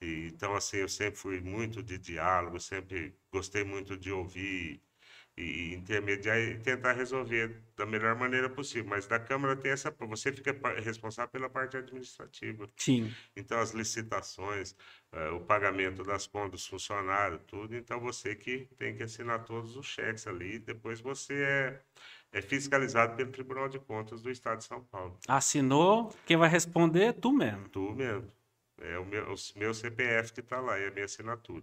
E, então, assim, eu sempre fui muito de diálogo, sempre gostei muito de ouvir e intermediar e tentar resolver da melhor maneira possível. Mas da Câmara tem essa, você fica responsável pela parte administrativa. Sim. Então, as licitações, eh, o pagamento das contas dos funcionários, tudo. Então, você que tem que assinar todos os cheques ali. Depois você é, é fiscalizado pelo Tribunal de Contas do Estado de São Paulo. Assinou, quem vai responder é tu mesmo. Tu mesmo. É o meu, o meu CPF que está lá, é a minha assinatura.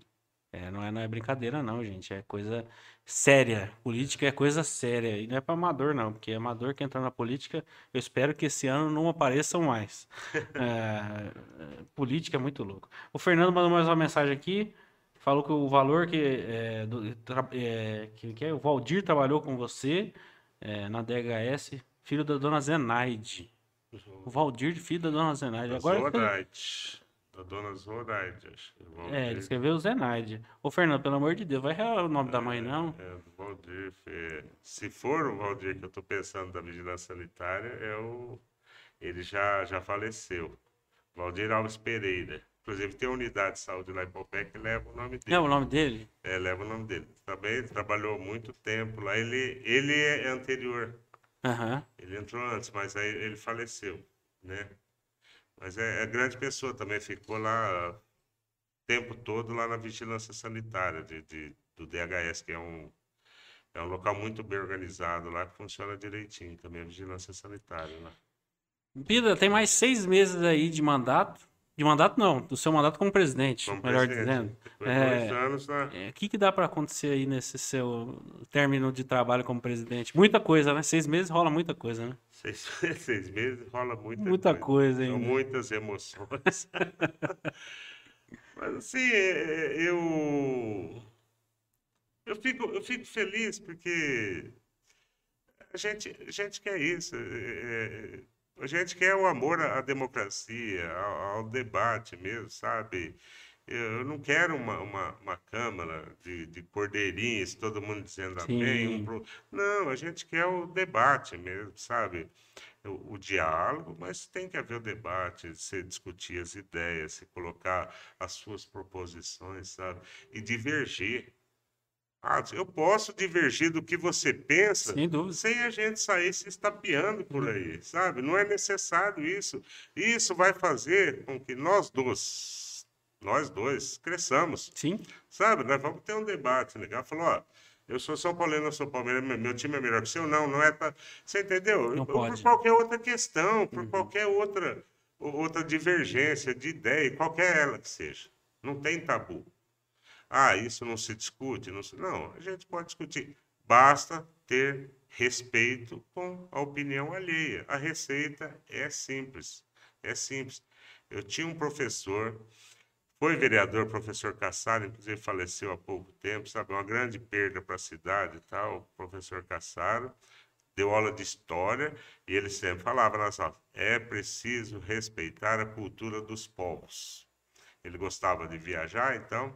É, não é, não é brincadeira, não, gente. É coisa séria. Política é coisa séria. E não é para amador, não. Porque amador que entra na política, eu espero que esse ano não apareçam mais. É, política é muito louco. O Fernando mandou mais uma mensagem aqui. Falou que o valor que, é, do- é, que, que o Valdir trabalhou com você é, na DHS, filho da dona Zenaide. O Valdir, filho da dona Zenaide. Agora fica- Zoraide. Da dona Zoraide, acho. que o É, ele escreveu Zenaide. Ô, Fernando, pelo amor de Deus, vai real o nome da mãe, não? É, do Valdir. é, se for o Valdir que eu estou pensando da vigilância sanitária, é o, ele já, já faleceu. Valdir Alves Pereira. Inclusive tem unidade de saúde lá em Popé que leva o nome dele. É o nome dele? É, leva o nome dele. Também trabalhou muito tempo lá. Ele, ele é anterior. Aham. Ele entrou antes, mas aí ele faleceu, né? Mas é, é grande pessoa também, ficou lá o tempo todo lá na vigilância sanitária de, de- do DHS, que é um, é um local muito bem organizado lá, que funciona direitinho também, a vigilância sanitária lá. Pida, tem mais seis meses aí de mandato. De mandato não, do seu mandato como presidente, Como melhor presidente. dizendo. Depois É. dois anos lá. É, O que, que dá pra acontecer aí nesse seu término de trabalho como presidente? Muita coisa, né? Seis meses rola muita coisa, né? Seis, seis meses rola muita, Muita coisa São ainda. muitas emoções. Mas assim, é, é, eu, eu, fico, eu fico feliz porque a gente, a gente quer isso. é, é, a gente quer o amor à à democracia, ao, ao debate mesmo, sabe? Eu não quero uma, uma, uma Câmara de, de cordeirinhos, todo mundo dizendo amém. um Sim. pro- Não, a gente quer o debate mesmo, sabe? O, o diálogo, mas tem que haver o debate, se discutir as ideias, se colocar as suas proposições, sabe? E divergir. Ah, eu posso divergir do que você pensa Sem sem a gente sair se estapeando por aí, sabe? Não é necessário isso. Isso vai fazer com que nós dois, nós dois, cresçamos, Sim, sabe? Nós vamos ter um debate legal. Falou, ó, eu sou São Paulino, eu sou Palmeiras, meu time é melhor que o seu, não, não é. Pra... Você entendeu? Não Por pode. qualquer outra questão, por Uhum. qualquer outra, outra divergência de ideia, qualquer ela que seja. Não tem tabu. Ah, isso não se discute? Não, se... não, a gente pode discutir. Basta ter respeito com a opinião alheia. A receita é simples. É simples. Eu tinha um professor, foi vereador, professor Cassaro, inclusive faleceu há pouco tempo, sabe? Uma grande perda para a cidade e tal, o professor Cassaro. Deu aula de história e ele sempre falava nas aulas: é preciso respeitar a cultura dos povos. Ele gostava de viajar, então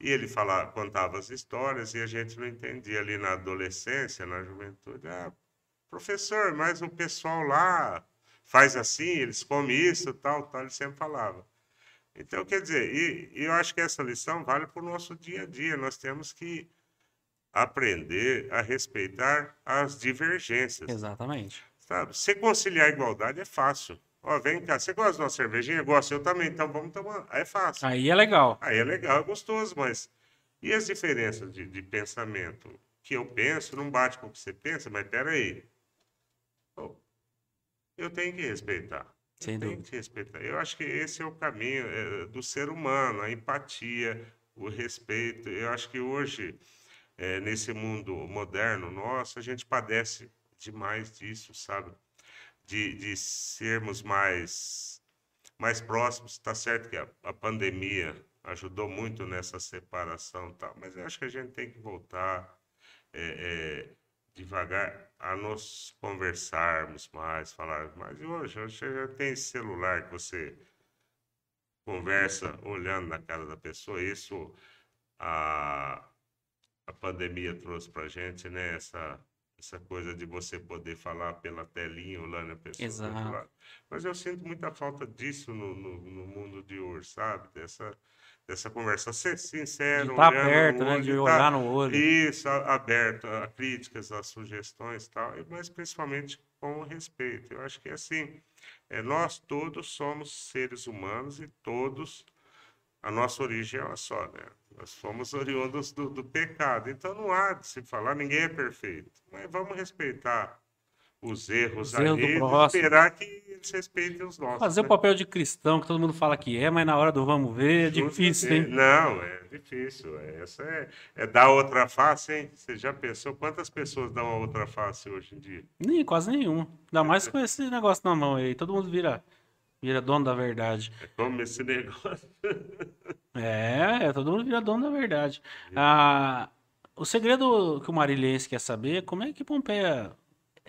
e ele falava, contava as histórias e a gente não entendia ali na adolescência, na juventude. Ah, professor, mas o pessoal lá faz assim, eles comem isso, tal, tal, ele sempre falava. Então, quer dizer, e, e eu acho que essa lição vale para o nosso dia a dia. Nós temos que aprender a respeitar as divergências. exatamente. Sabe? Se conciliar a igualdade é fácil. Ó, vem cá, você gosta de uma cervejinha? Gosto, eu também, então vamos tomar. Aí é fácil. Aí é legal. Aí é legal, é gostoso, mas e as diferenças de, de pensamento? Que eu penso não bate com o que você pensa, mas peraí. Eu tenho que respeitar. Sem tenho dúvida. que respeitar. Eu acho que esse é o caminho é, do ser humano, a empatia, o respeito. Eu acho que hoje, é, nesse mundo moderno nosso, a gente padece demais disso, sabe? De, de sermos mais mais próximos. Está certo que a, a pandemia ajudou muito nessa separação, tal, mas eu acho que a gente tem que voltar é, é, devagar a nos conversarmos mais, falar mais. E hoje, hoje já tem celular que você conversa olhando na cara da pessoa. Isso a, a pandemia trouxe para gente, né? Essa, essa coisa de você poder falar pela telinha olhando a pessoa. Exato. Mas eu sinto muita falta disso no, no, no mundo de hoje, sabe? Dessa, dessa conversa. Ser sincero, estar no perto, né? De tá- olhar no olho. isso, aberto a críticas, a sugestões e tal, mas principalmente com respeito. Eu acho que assim, é, nós todos somos seres humanos e todos, a nossa origem é uma só, né? Nós fomos oriundos do, do pecado. Então não há de se falar, ninguém é perfeito. Mas vamos respeitar os erros Os erros do e esperar que eles respeitem os nossos. Fazer o né? papel de cristão, que todo mundo fala que é, mas na hora do vamos ver é difícil, hein? Não, é difícil. é- Essa é, é dar outra face, hein? Você já pensou quantas pessoas dão a outra face hoje em dia? Nem, quase nenhuma. Ainda mais com esse negócio na mão aí. Todo mundo vira, vira dono da verdade. É como esse negócio. É, é, todo mundo vira dono da verdade. Ah, o segredo que o Marilhense quer saber é como é que Pompeia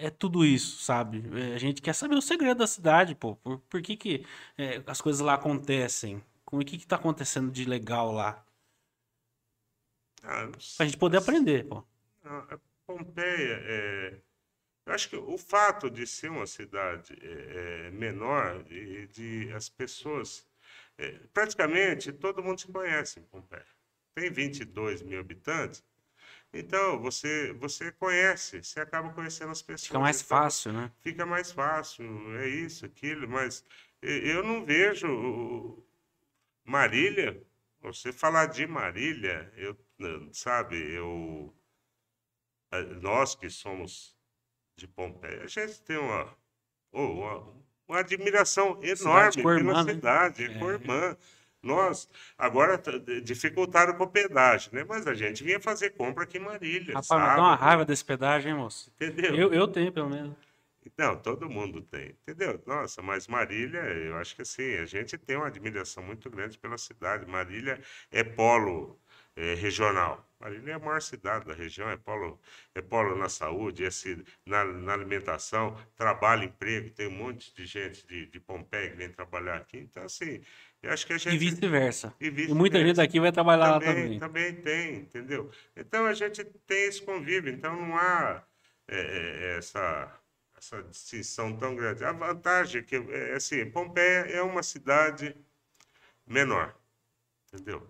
é tudo isso, sabe? É, A gente quer saber o segredo da cidade, pô. Por, por que, que é, as coisas lá acontecem? Como, o que que tá acontecendo de legal lá? Ah, Pra gente poder aprender, pô. A Pompeia é, Eu acho que o fato de ser uma cidade é, é, menor e de as pessoas. É, praticamente todo mundo se conhece em Pompeia. Tem 22 mil habitantes, então você você conhece, você acaba conhecendo as pessoas. Fica mais então, fácil, né? Fica mais fácil, é isso, aquilo, mas eu não vejo Marília. Você falar de Marília, eu sabe, eu nós que somos de Pompeia, a gente tem uma, uma, uma admiração enorme cidade pela né? cidade, é. irmã. Nós, agora dificultaram com o pedágio, né? Mas a gente vinha fazer compra aqui em Marília. Rapaz, dá uma raiva desse pedágio, hein, moço? Entendeu? Eu, eu tenho, pelo menos. Não, todo mundo tem, entendeu? Nossa, mas Marília, eu acho que assim, a gente tem uma admiração muito grande pela cidade. Marília é polo é, regional. Marília é a maior cidade da região, é polo, é polo na saúde, é, na, na alimentação, trabalho, emprego, tem um monte de gente de, de Pompeia que vem trabalhar aqui. Então, assim, eu acho que a gente. E vice-versa. E, vice e, muita gente aqui vai trabalhar também, lá também. Também tem, entendeu? Então a gente tem esse convívio, então não há é, é essa, essa distinção tão grande. A vantagem é que, é, assim, Pompeia é uma cidade menor, entendeu?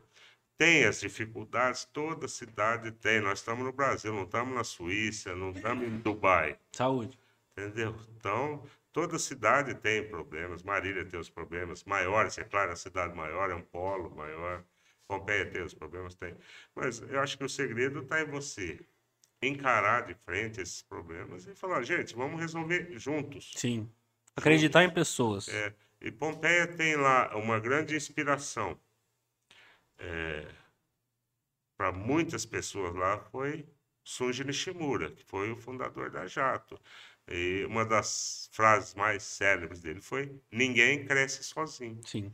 Tem as dificuldades, toda cidade tem. Nós estamos no Brasil, não estamos na Suíça, não estamos em Dubai. Saúde. Entendeu? Então, toda cidade tem problemas. Marília tem os problemas maiores, é claro, a cidade maior é um polo maior. Pompeia tem os problemas, tem. Mas eu acho que o segredo está em você encarar de frente esses problemas e falar, gente, vamos resolver juntos. Sim. Acreditar juntos. em pessoas. É. E Pompeia tem lá uma grande inspiração é, para muitas pessoas lá foi Sunji Nishimura, que foi o fundador da Jato. E uma das frases mais célebres dele foi: Ninguém cresce sozinho. Sim.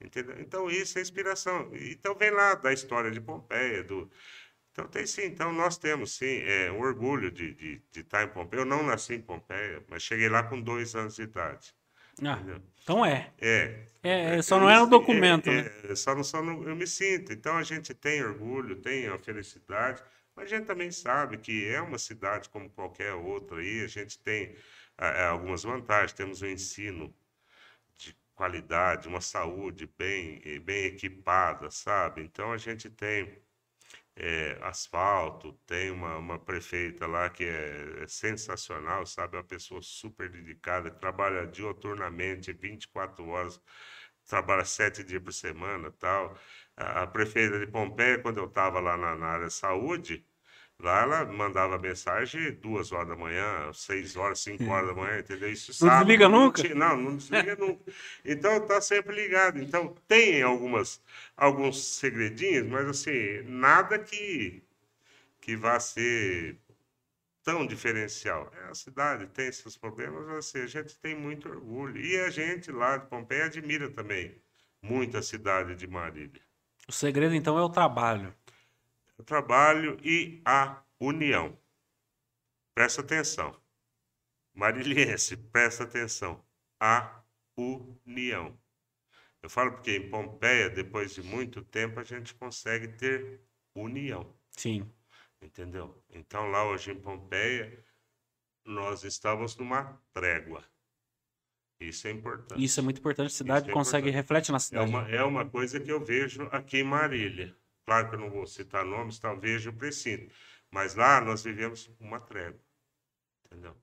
Entendeu? Então, isso é inspiração. Então, vem lá da história de Pompeia. Do... Então, tem sim. Então, nós temos sim é, um orgulho de, de, de estar em Pompeia. Eu não nasci em Pompeia, mas cheguei lá com dois anos de idade. Ah, então é. É. É, é só não é no documento. É, né? é, só não, só não, eu me sinto. Então a gente tem orgulho, tem a felicidade, mas a gente também sabe que é uma cidade como qualquer outra aí. A gente tem é, algumas vantagens. Temos um ensino de qualidade, uma saúde bem, bem equipada, sabe? Então a gente tem é, asfalto, tem uma, uma prefeita lá que é, é, sensacional, sabe? Uma pessoa super dedicada, trabalha dioturnamente, 24 horas, trabalha sete dias por semana tal. A, prefeita de Pompeia, quando eu estava lá na, na área de saúde, Lá ela mandava mensagem duas horas da manhã, seis horas, cinco horas da manhã, entendeu? Isso não sábado, desliga nunca? Não, não desliga nunca. Então tá sempre ligado. Então tem algumas, alguns segredinhos, mas assim, nada que, que vá ser tão diferencial. É, a cidade tem seus problemas, mas assim, a gente tem muito orgulho. E a gente lá de Pompeia admira também muito a cidade de Marília. O segredo então é o trabalho o trabalho e a união. Presta atenção. Mariliense, presta atenção. A união. Eu falo porque em Pompeia, depois de muito tempo, a gente consegue ter união. Sim. Entendeu? Então, lá hoje em Pompeia, nós estávamos numa trégua. Isso é importante. Isso é muito importante. A cidade é consegue, importante. reflete na cidade. É uma, é uma coisa que eu vejo aqui em Marília. Claro que eu não vou citar nomes, talvez eu precise. Mas lá nós vivemos uma trégua. Entendeu?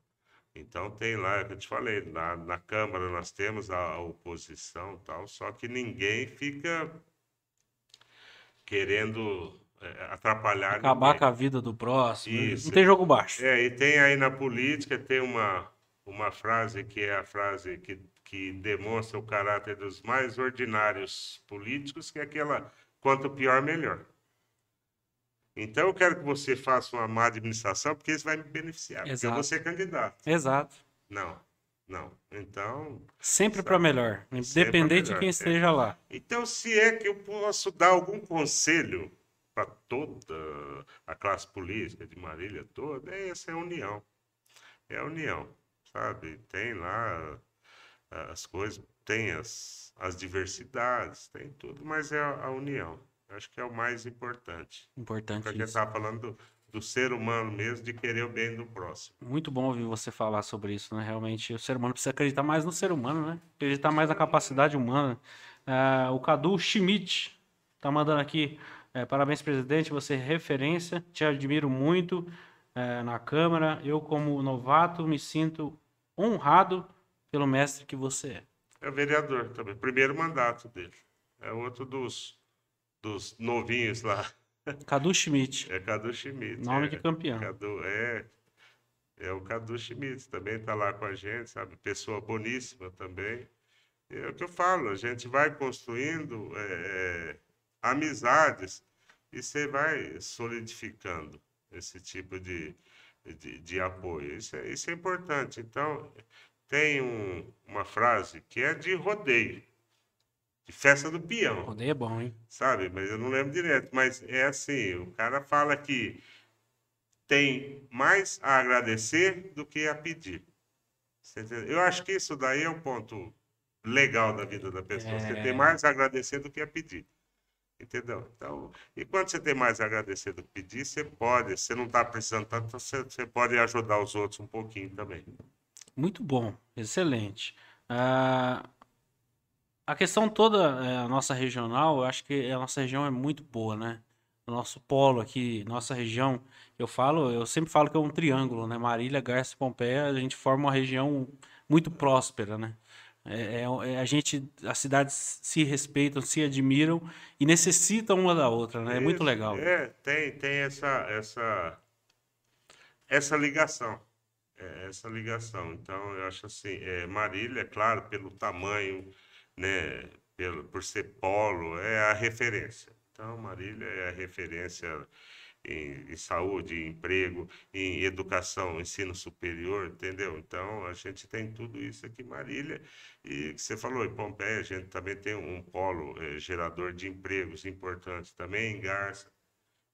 Então tem lá, é que eu te falei, na, na Câmara nós temos a, oposição tal, só que ninguém fica querendo é, atrapalhar. Acabar ninguém. com a vida do próximo. Isso. Não tem jogo baixo. É, e tem aí na política, tem uma, uma frase que é a frase que, que demonstra o caráter dos mais ordinários políticos, que é aquela Quanto pior, melhor. Então, eu quero que você faça uma má administração, porque isso vai me beneficiar. Exato. Porque eu vou ser candidato. Exato. Não, não. Então. Sempre para melhor, independente melhor. de quem esteja é. lá. Então, se é que eu posso dar algum conselho para toda a classe política de Marília toda, é essa é a união. É a união, sabe? Tem lá as coisas, tem as as diversidades, tem tudo, mas é a, a união. Acho que é o mais importante. Importante. Porque a gente estava falando do, do ser humano mesmo, de querer o bem do próximo. Muito bom ouvir você falar sobre isso, né? Realmente, o ser humano precisa acreditar mais no ser humano, né? Acreditar mais na capacidade humana. Uh, o Cadu Schmidt tá mandando aqui, é, parabéns, presidente, você é referência, te admiro muito é, na Câmara. Eu, como novato, me sinto honrado pelo mestre que você é. É vereador também, primeiro mandato dele. É outro dos, dos novinhos lá. Cadu Schmidt. É Cadu Schmidt. Nome é, de campeão. Cadu, é, é o Cadu Schmidt, também está lá com a gente, sabe? Pessoa boníssima também. É o que eu falo, a gente vai construindo é, amizades e você vai solidificando esse tipo de, de, de apoio. Isso é, isso é importante. Então, tem um, uma frase que é de rodeio, de festa do peão. Rodeio é bom, hein? Sabe? Mas eu não lembro direto. Mas é assim: o cara fala que tem mais a agradecer do que a pedir. Eu acho que isso daí é um ponto legal da vida da pessoa. É... Você tem mais a agradecer do que a pedir. Entendeu? Então, e quando você tem mais a agradecer do que pedir, você pode, você não está precisando tanto, você, você pode ajudar os outros um pouquinho também. Muito bom, excelente. Uh, a questão toda, é, a nossa regional, eu acho que a nossa região é muito boa, né? O nosso polo aqui, nossa região, eu falo, eu sempre falo que é um triângulo, né? Marília, Garça e Pompeia, a gente forma uma região muito próspera, né? É, é, é, a gente, as cidades se respeitam, se admiram e necessitam uma da outra, né? É muito legal. É, tem, tem essa, essa, essa ligação. É, essa ligação. Então, eu acho assim, é, Marília, é claro, pelo tamanho, né, pelo, por ser polo, é a referência. Então, Marília é a referência em, em, saúde, em emprego, em educação, ensino superior, entendeu? Então, a gente tem tudo isso aqui em Marília. E você falou, em Pompeia, a gente também tem um polo é, gerador de empregos importante, também em Garça.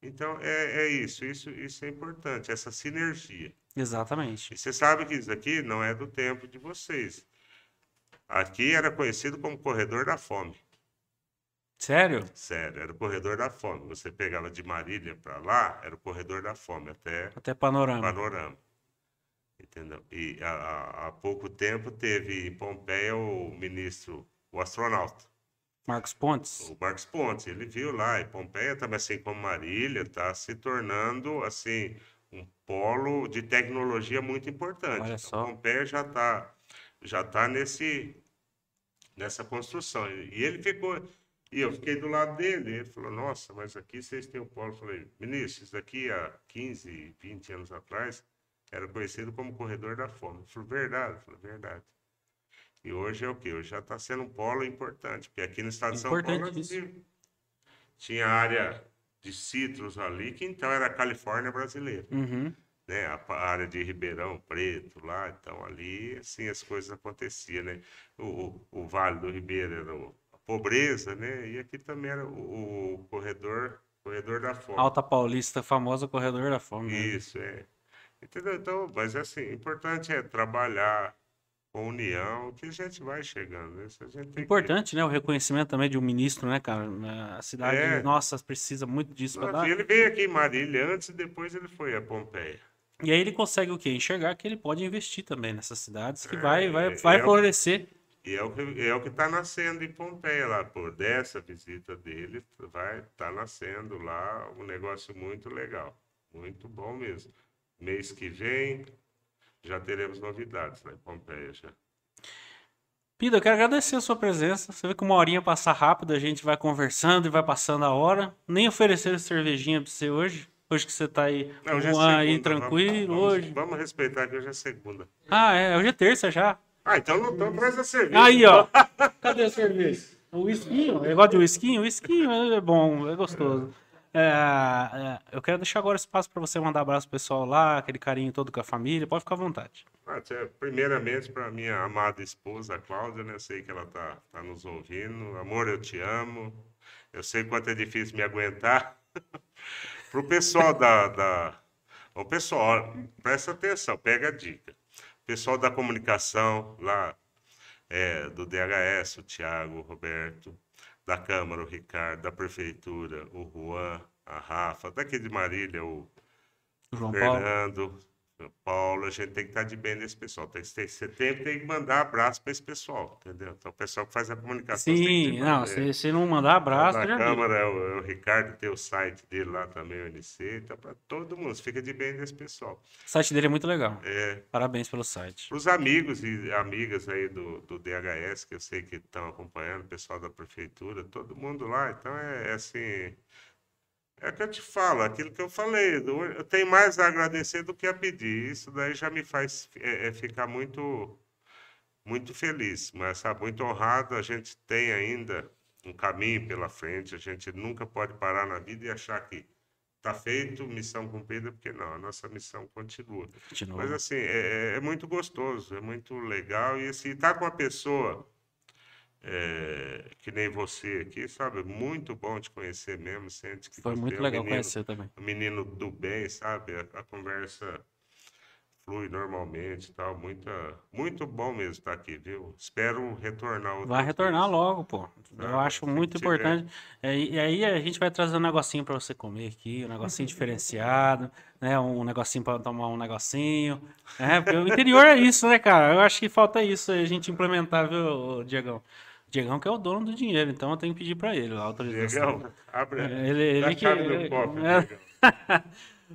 Então, é, é isso, isso, isso é importante, essa sinergia. Exatamente. E você sabe que isso aqui não é do tempo de vocês. Aqui era conhecido como corredor da fome. Sério? Sério, era o corredor da fome. Você pegava de Marília para lá, era o corredor da fome, até, até Panorama. Panorama. Entendeu? E há, há pouco tempo teve em Pompeia o ministro, o astronauta. Marcos Pontes? O Marcos Pontes, ele viu lá, e Pompeia também, assim como Marília, está se tornando, assim, um polo de tecnologia muito importante. Olha só. Então, Pompeia já está já tá nesse, nessa construção. E ele ficou e eu fiquei do lado dele. Ele falou: Nossa, mas aqui vocês têm o polo. Eu falei: Ministro, isso daqui há 15, 20 anos atrás era conhecido como corredor da fome. Ele falou: Verdade. Eu falei: Verdade. E hoje é o quê? Hoje já está sendo um polo importante, porque aqui no estado de São Paulo tinha área de citros ali, que então era a Califórnia brasileira. Uhum. Né? A área de Ribeirão Preto lá, então ali assim as coisas aconteciam, né? O, o, o Vale do Ribeiro era o, pobreza, né? E aqui também era o, o corredor, corredor da fome. Alta Paulista, famoso corredor da fome. Né? Isso, é. Entendeu? Então, mas assim, o importante é trabalhar com união, que a gente vai chegando. Né? Importante, que... né? O reconhecimento também de um ministro, né, cara? A cidade, é. nossa, precisa muito disso para dar. Ele veio aqui em Marília antes e depois ele foi a Pompeia. E aí ele consegue o quê? Enxergar que ele pode investir também nessas cidades, que é, vai, vai, vai é florescer. E é o que é o que está nascendo em Pompeia lá, por dessa visita dele, vai estar tá nascendo lá um negócio muito legal, muito bom mesmo. Mês que vem já teremos novidades lá em Pompeia já. Pida, eu quero agradecer a sua presença. Você vê que uma horinha passa rápido, a gente vai conversando e vai passando a hora. Nem ofereceram cervejinha para você hoje. Hoje que você está aí, Não, é segunda, aí tranquilo vamos, hoje. Vamos respeitar que hoje é segunda. Ah, é, hoje é terça já. Ah, então não então traz a cerveja. Aí, ó. Cadê a cerveja? O whiskinho? Eu gosto de whiskinho? O whiskinho é bom, é gostoso. É, é, eu quero deixar agora espaço para você mandar abraço pro pessoal lá, aquele carinho todo com a família. Pode ficar à vontade. Ah, primeiramente, para minha amada esposa, Cláudia, né? Eu sei que ela tá, tá nos ouvindo. Amor, eu te amo. Eu sei quanto é difícil me aguentar. pro pessoal da, da. O pessoal, presta atenção, pega a dica pessoal da comunicação lá, é, do DHS, o Tiago, o Roberto, da Câmara, o Ricardo, da Prefeitura, o Juan, a Rafa, daqui de Marília, o, João Paulo. Paulo, a gente tem que estar de bem desse pessoal. Tem, tem, você tem, tem que mandar abraço para esse pessoal, entendeu? Então, o pessoal que faz a comunicação. Sim, não, se, se não mandar abraço, Na. Câmara, é o, é o Ricardo tem o site dele lá também, o NC. Então, para todo mundo, fica de bem desse pessoal. O site dele é muito legal. É, Parabéns pelo site. para os amigos e amigas aí do, do DHS, que eu sei que estão acompanhando, o pessoal da prefeitura, todo mundo lá. Então, é, é assim. É que eu te falo, aquilo que eu falei, eu tenho mais a agradecer do que a pedir. Isso daí já me faz é, é, ficar muito, muito feliz, mas sabe, muito honrado. A gente tem ainda um caminho pela frente, a gente nunca pode parar na vida e achar que está feito, missão cumprida, porque não, a nossa missão continua. Continua. Mas assim, é, é- é muito gostoso, é muito legal. E assim, estar com uma pessoa é, que nem você aqui, sabe? Muito bom te conhecer mesmo. Sente que Foi muito é um legal menino, conhecer também. um menino do bem, sabe? A, a conversa flui normalmente e tal. Muita, muito bom mesmo estar aqui, viu? Espero retornar Vai retornar vezes. logo, pô. Eu Ah, acho muito tiver. importante. É, E aí a gente vai trazer um negocinho pra você comer aqui, um negocinho diferenciado, né? Um negocinho pra tomar um negocinho. É, o interior é isso, né, cara? Eu acho que falta isso aí, a gente implementar, viu, Diegão? Diegão que é o dono do dinheiro, então eu tenho que pedir pra ele a autorização. Diegão, abre Ele, ele a que. ele- copo, é.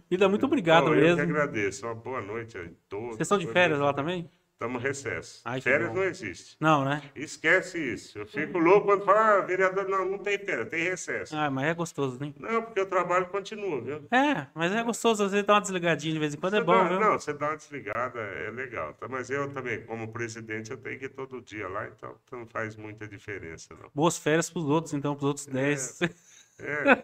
Vida, muito obrigado Bom, Eu que mesmo. agradeço. Uma boa noite a todos. Vocês estão de férias lá também? Estamos em recesso. Ai, férias não existe. Não, né? Esquece isso. Eu fico louco quando fala, ah, vereador, não, não tem férias, tem recesso. Ah, mas é gostoso, né? Não, porque o trabalho continua, viu? É, mas é gostoso, às vezes dá uma desligadinha de vez em quando, é Você bom, dá- viu? Não, você dá uma desligada, é legal. Tá? Mas eu também, como presidente, eu tenho que ir todo dia lá, então não faz muita diferença, não. Boas férias pros outros, então, pros outros 10. É,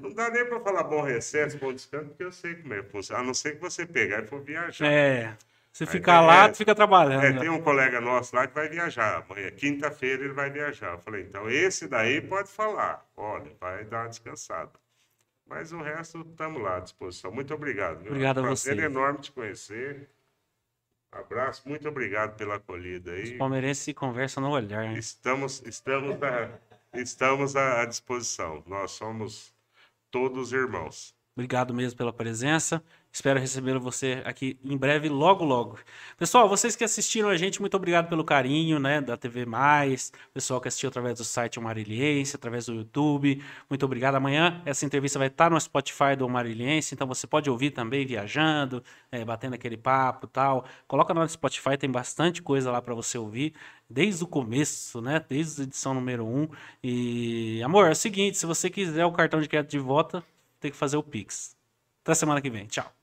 não dá nem para falar bom recesso, bom descanso, porque eu sei como é. A não ser que você pegar e for viajar. É. Se Aí ficar tem- lá, é, fica trabalhando. É, tem um colega nosso lá que vai viajar. Amanhã, quinta-feira, ele vai viajar. Eu falei, então esse daí pode falar. Olha, vai dar uma descansada. Mas o resto, estamos lá à disposição. Muito obrigado. viu? Obrigado a Prazer você. enorme te conhecer. Abraço, muito obrigado pela acolhida Os aí. palmeirenses se conversam no olhar, hein? Estamos, estamos, à, estamos à disposição. Nós somos todos irmãos. Obrigado mesmo pela presença. Espero receber você aqui em breve, logo, logo. Pessoal, vocês que assistiram a gente, muito obrigado pelo carinho, né, da TV Mais, pessoal que assistiu através do site Marilhense, através do YouTube, muito obrigado. Amanhã essa entrevista vai estar no Spotify do Marilhense, então você pode ouvir também viajando, é, batendo aquele papo tal. Coloca no Spotify, tem bastante coisa lá para você ouvir, desde o começo, né, desde a edição número 1. E, amor, é o seguinte, se você quiser o cartão de crédito de volta, tem que fazer o Pix. Até semana que vem. Tchau.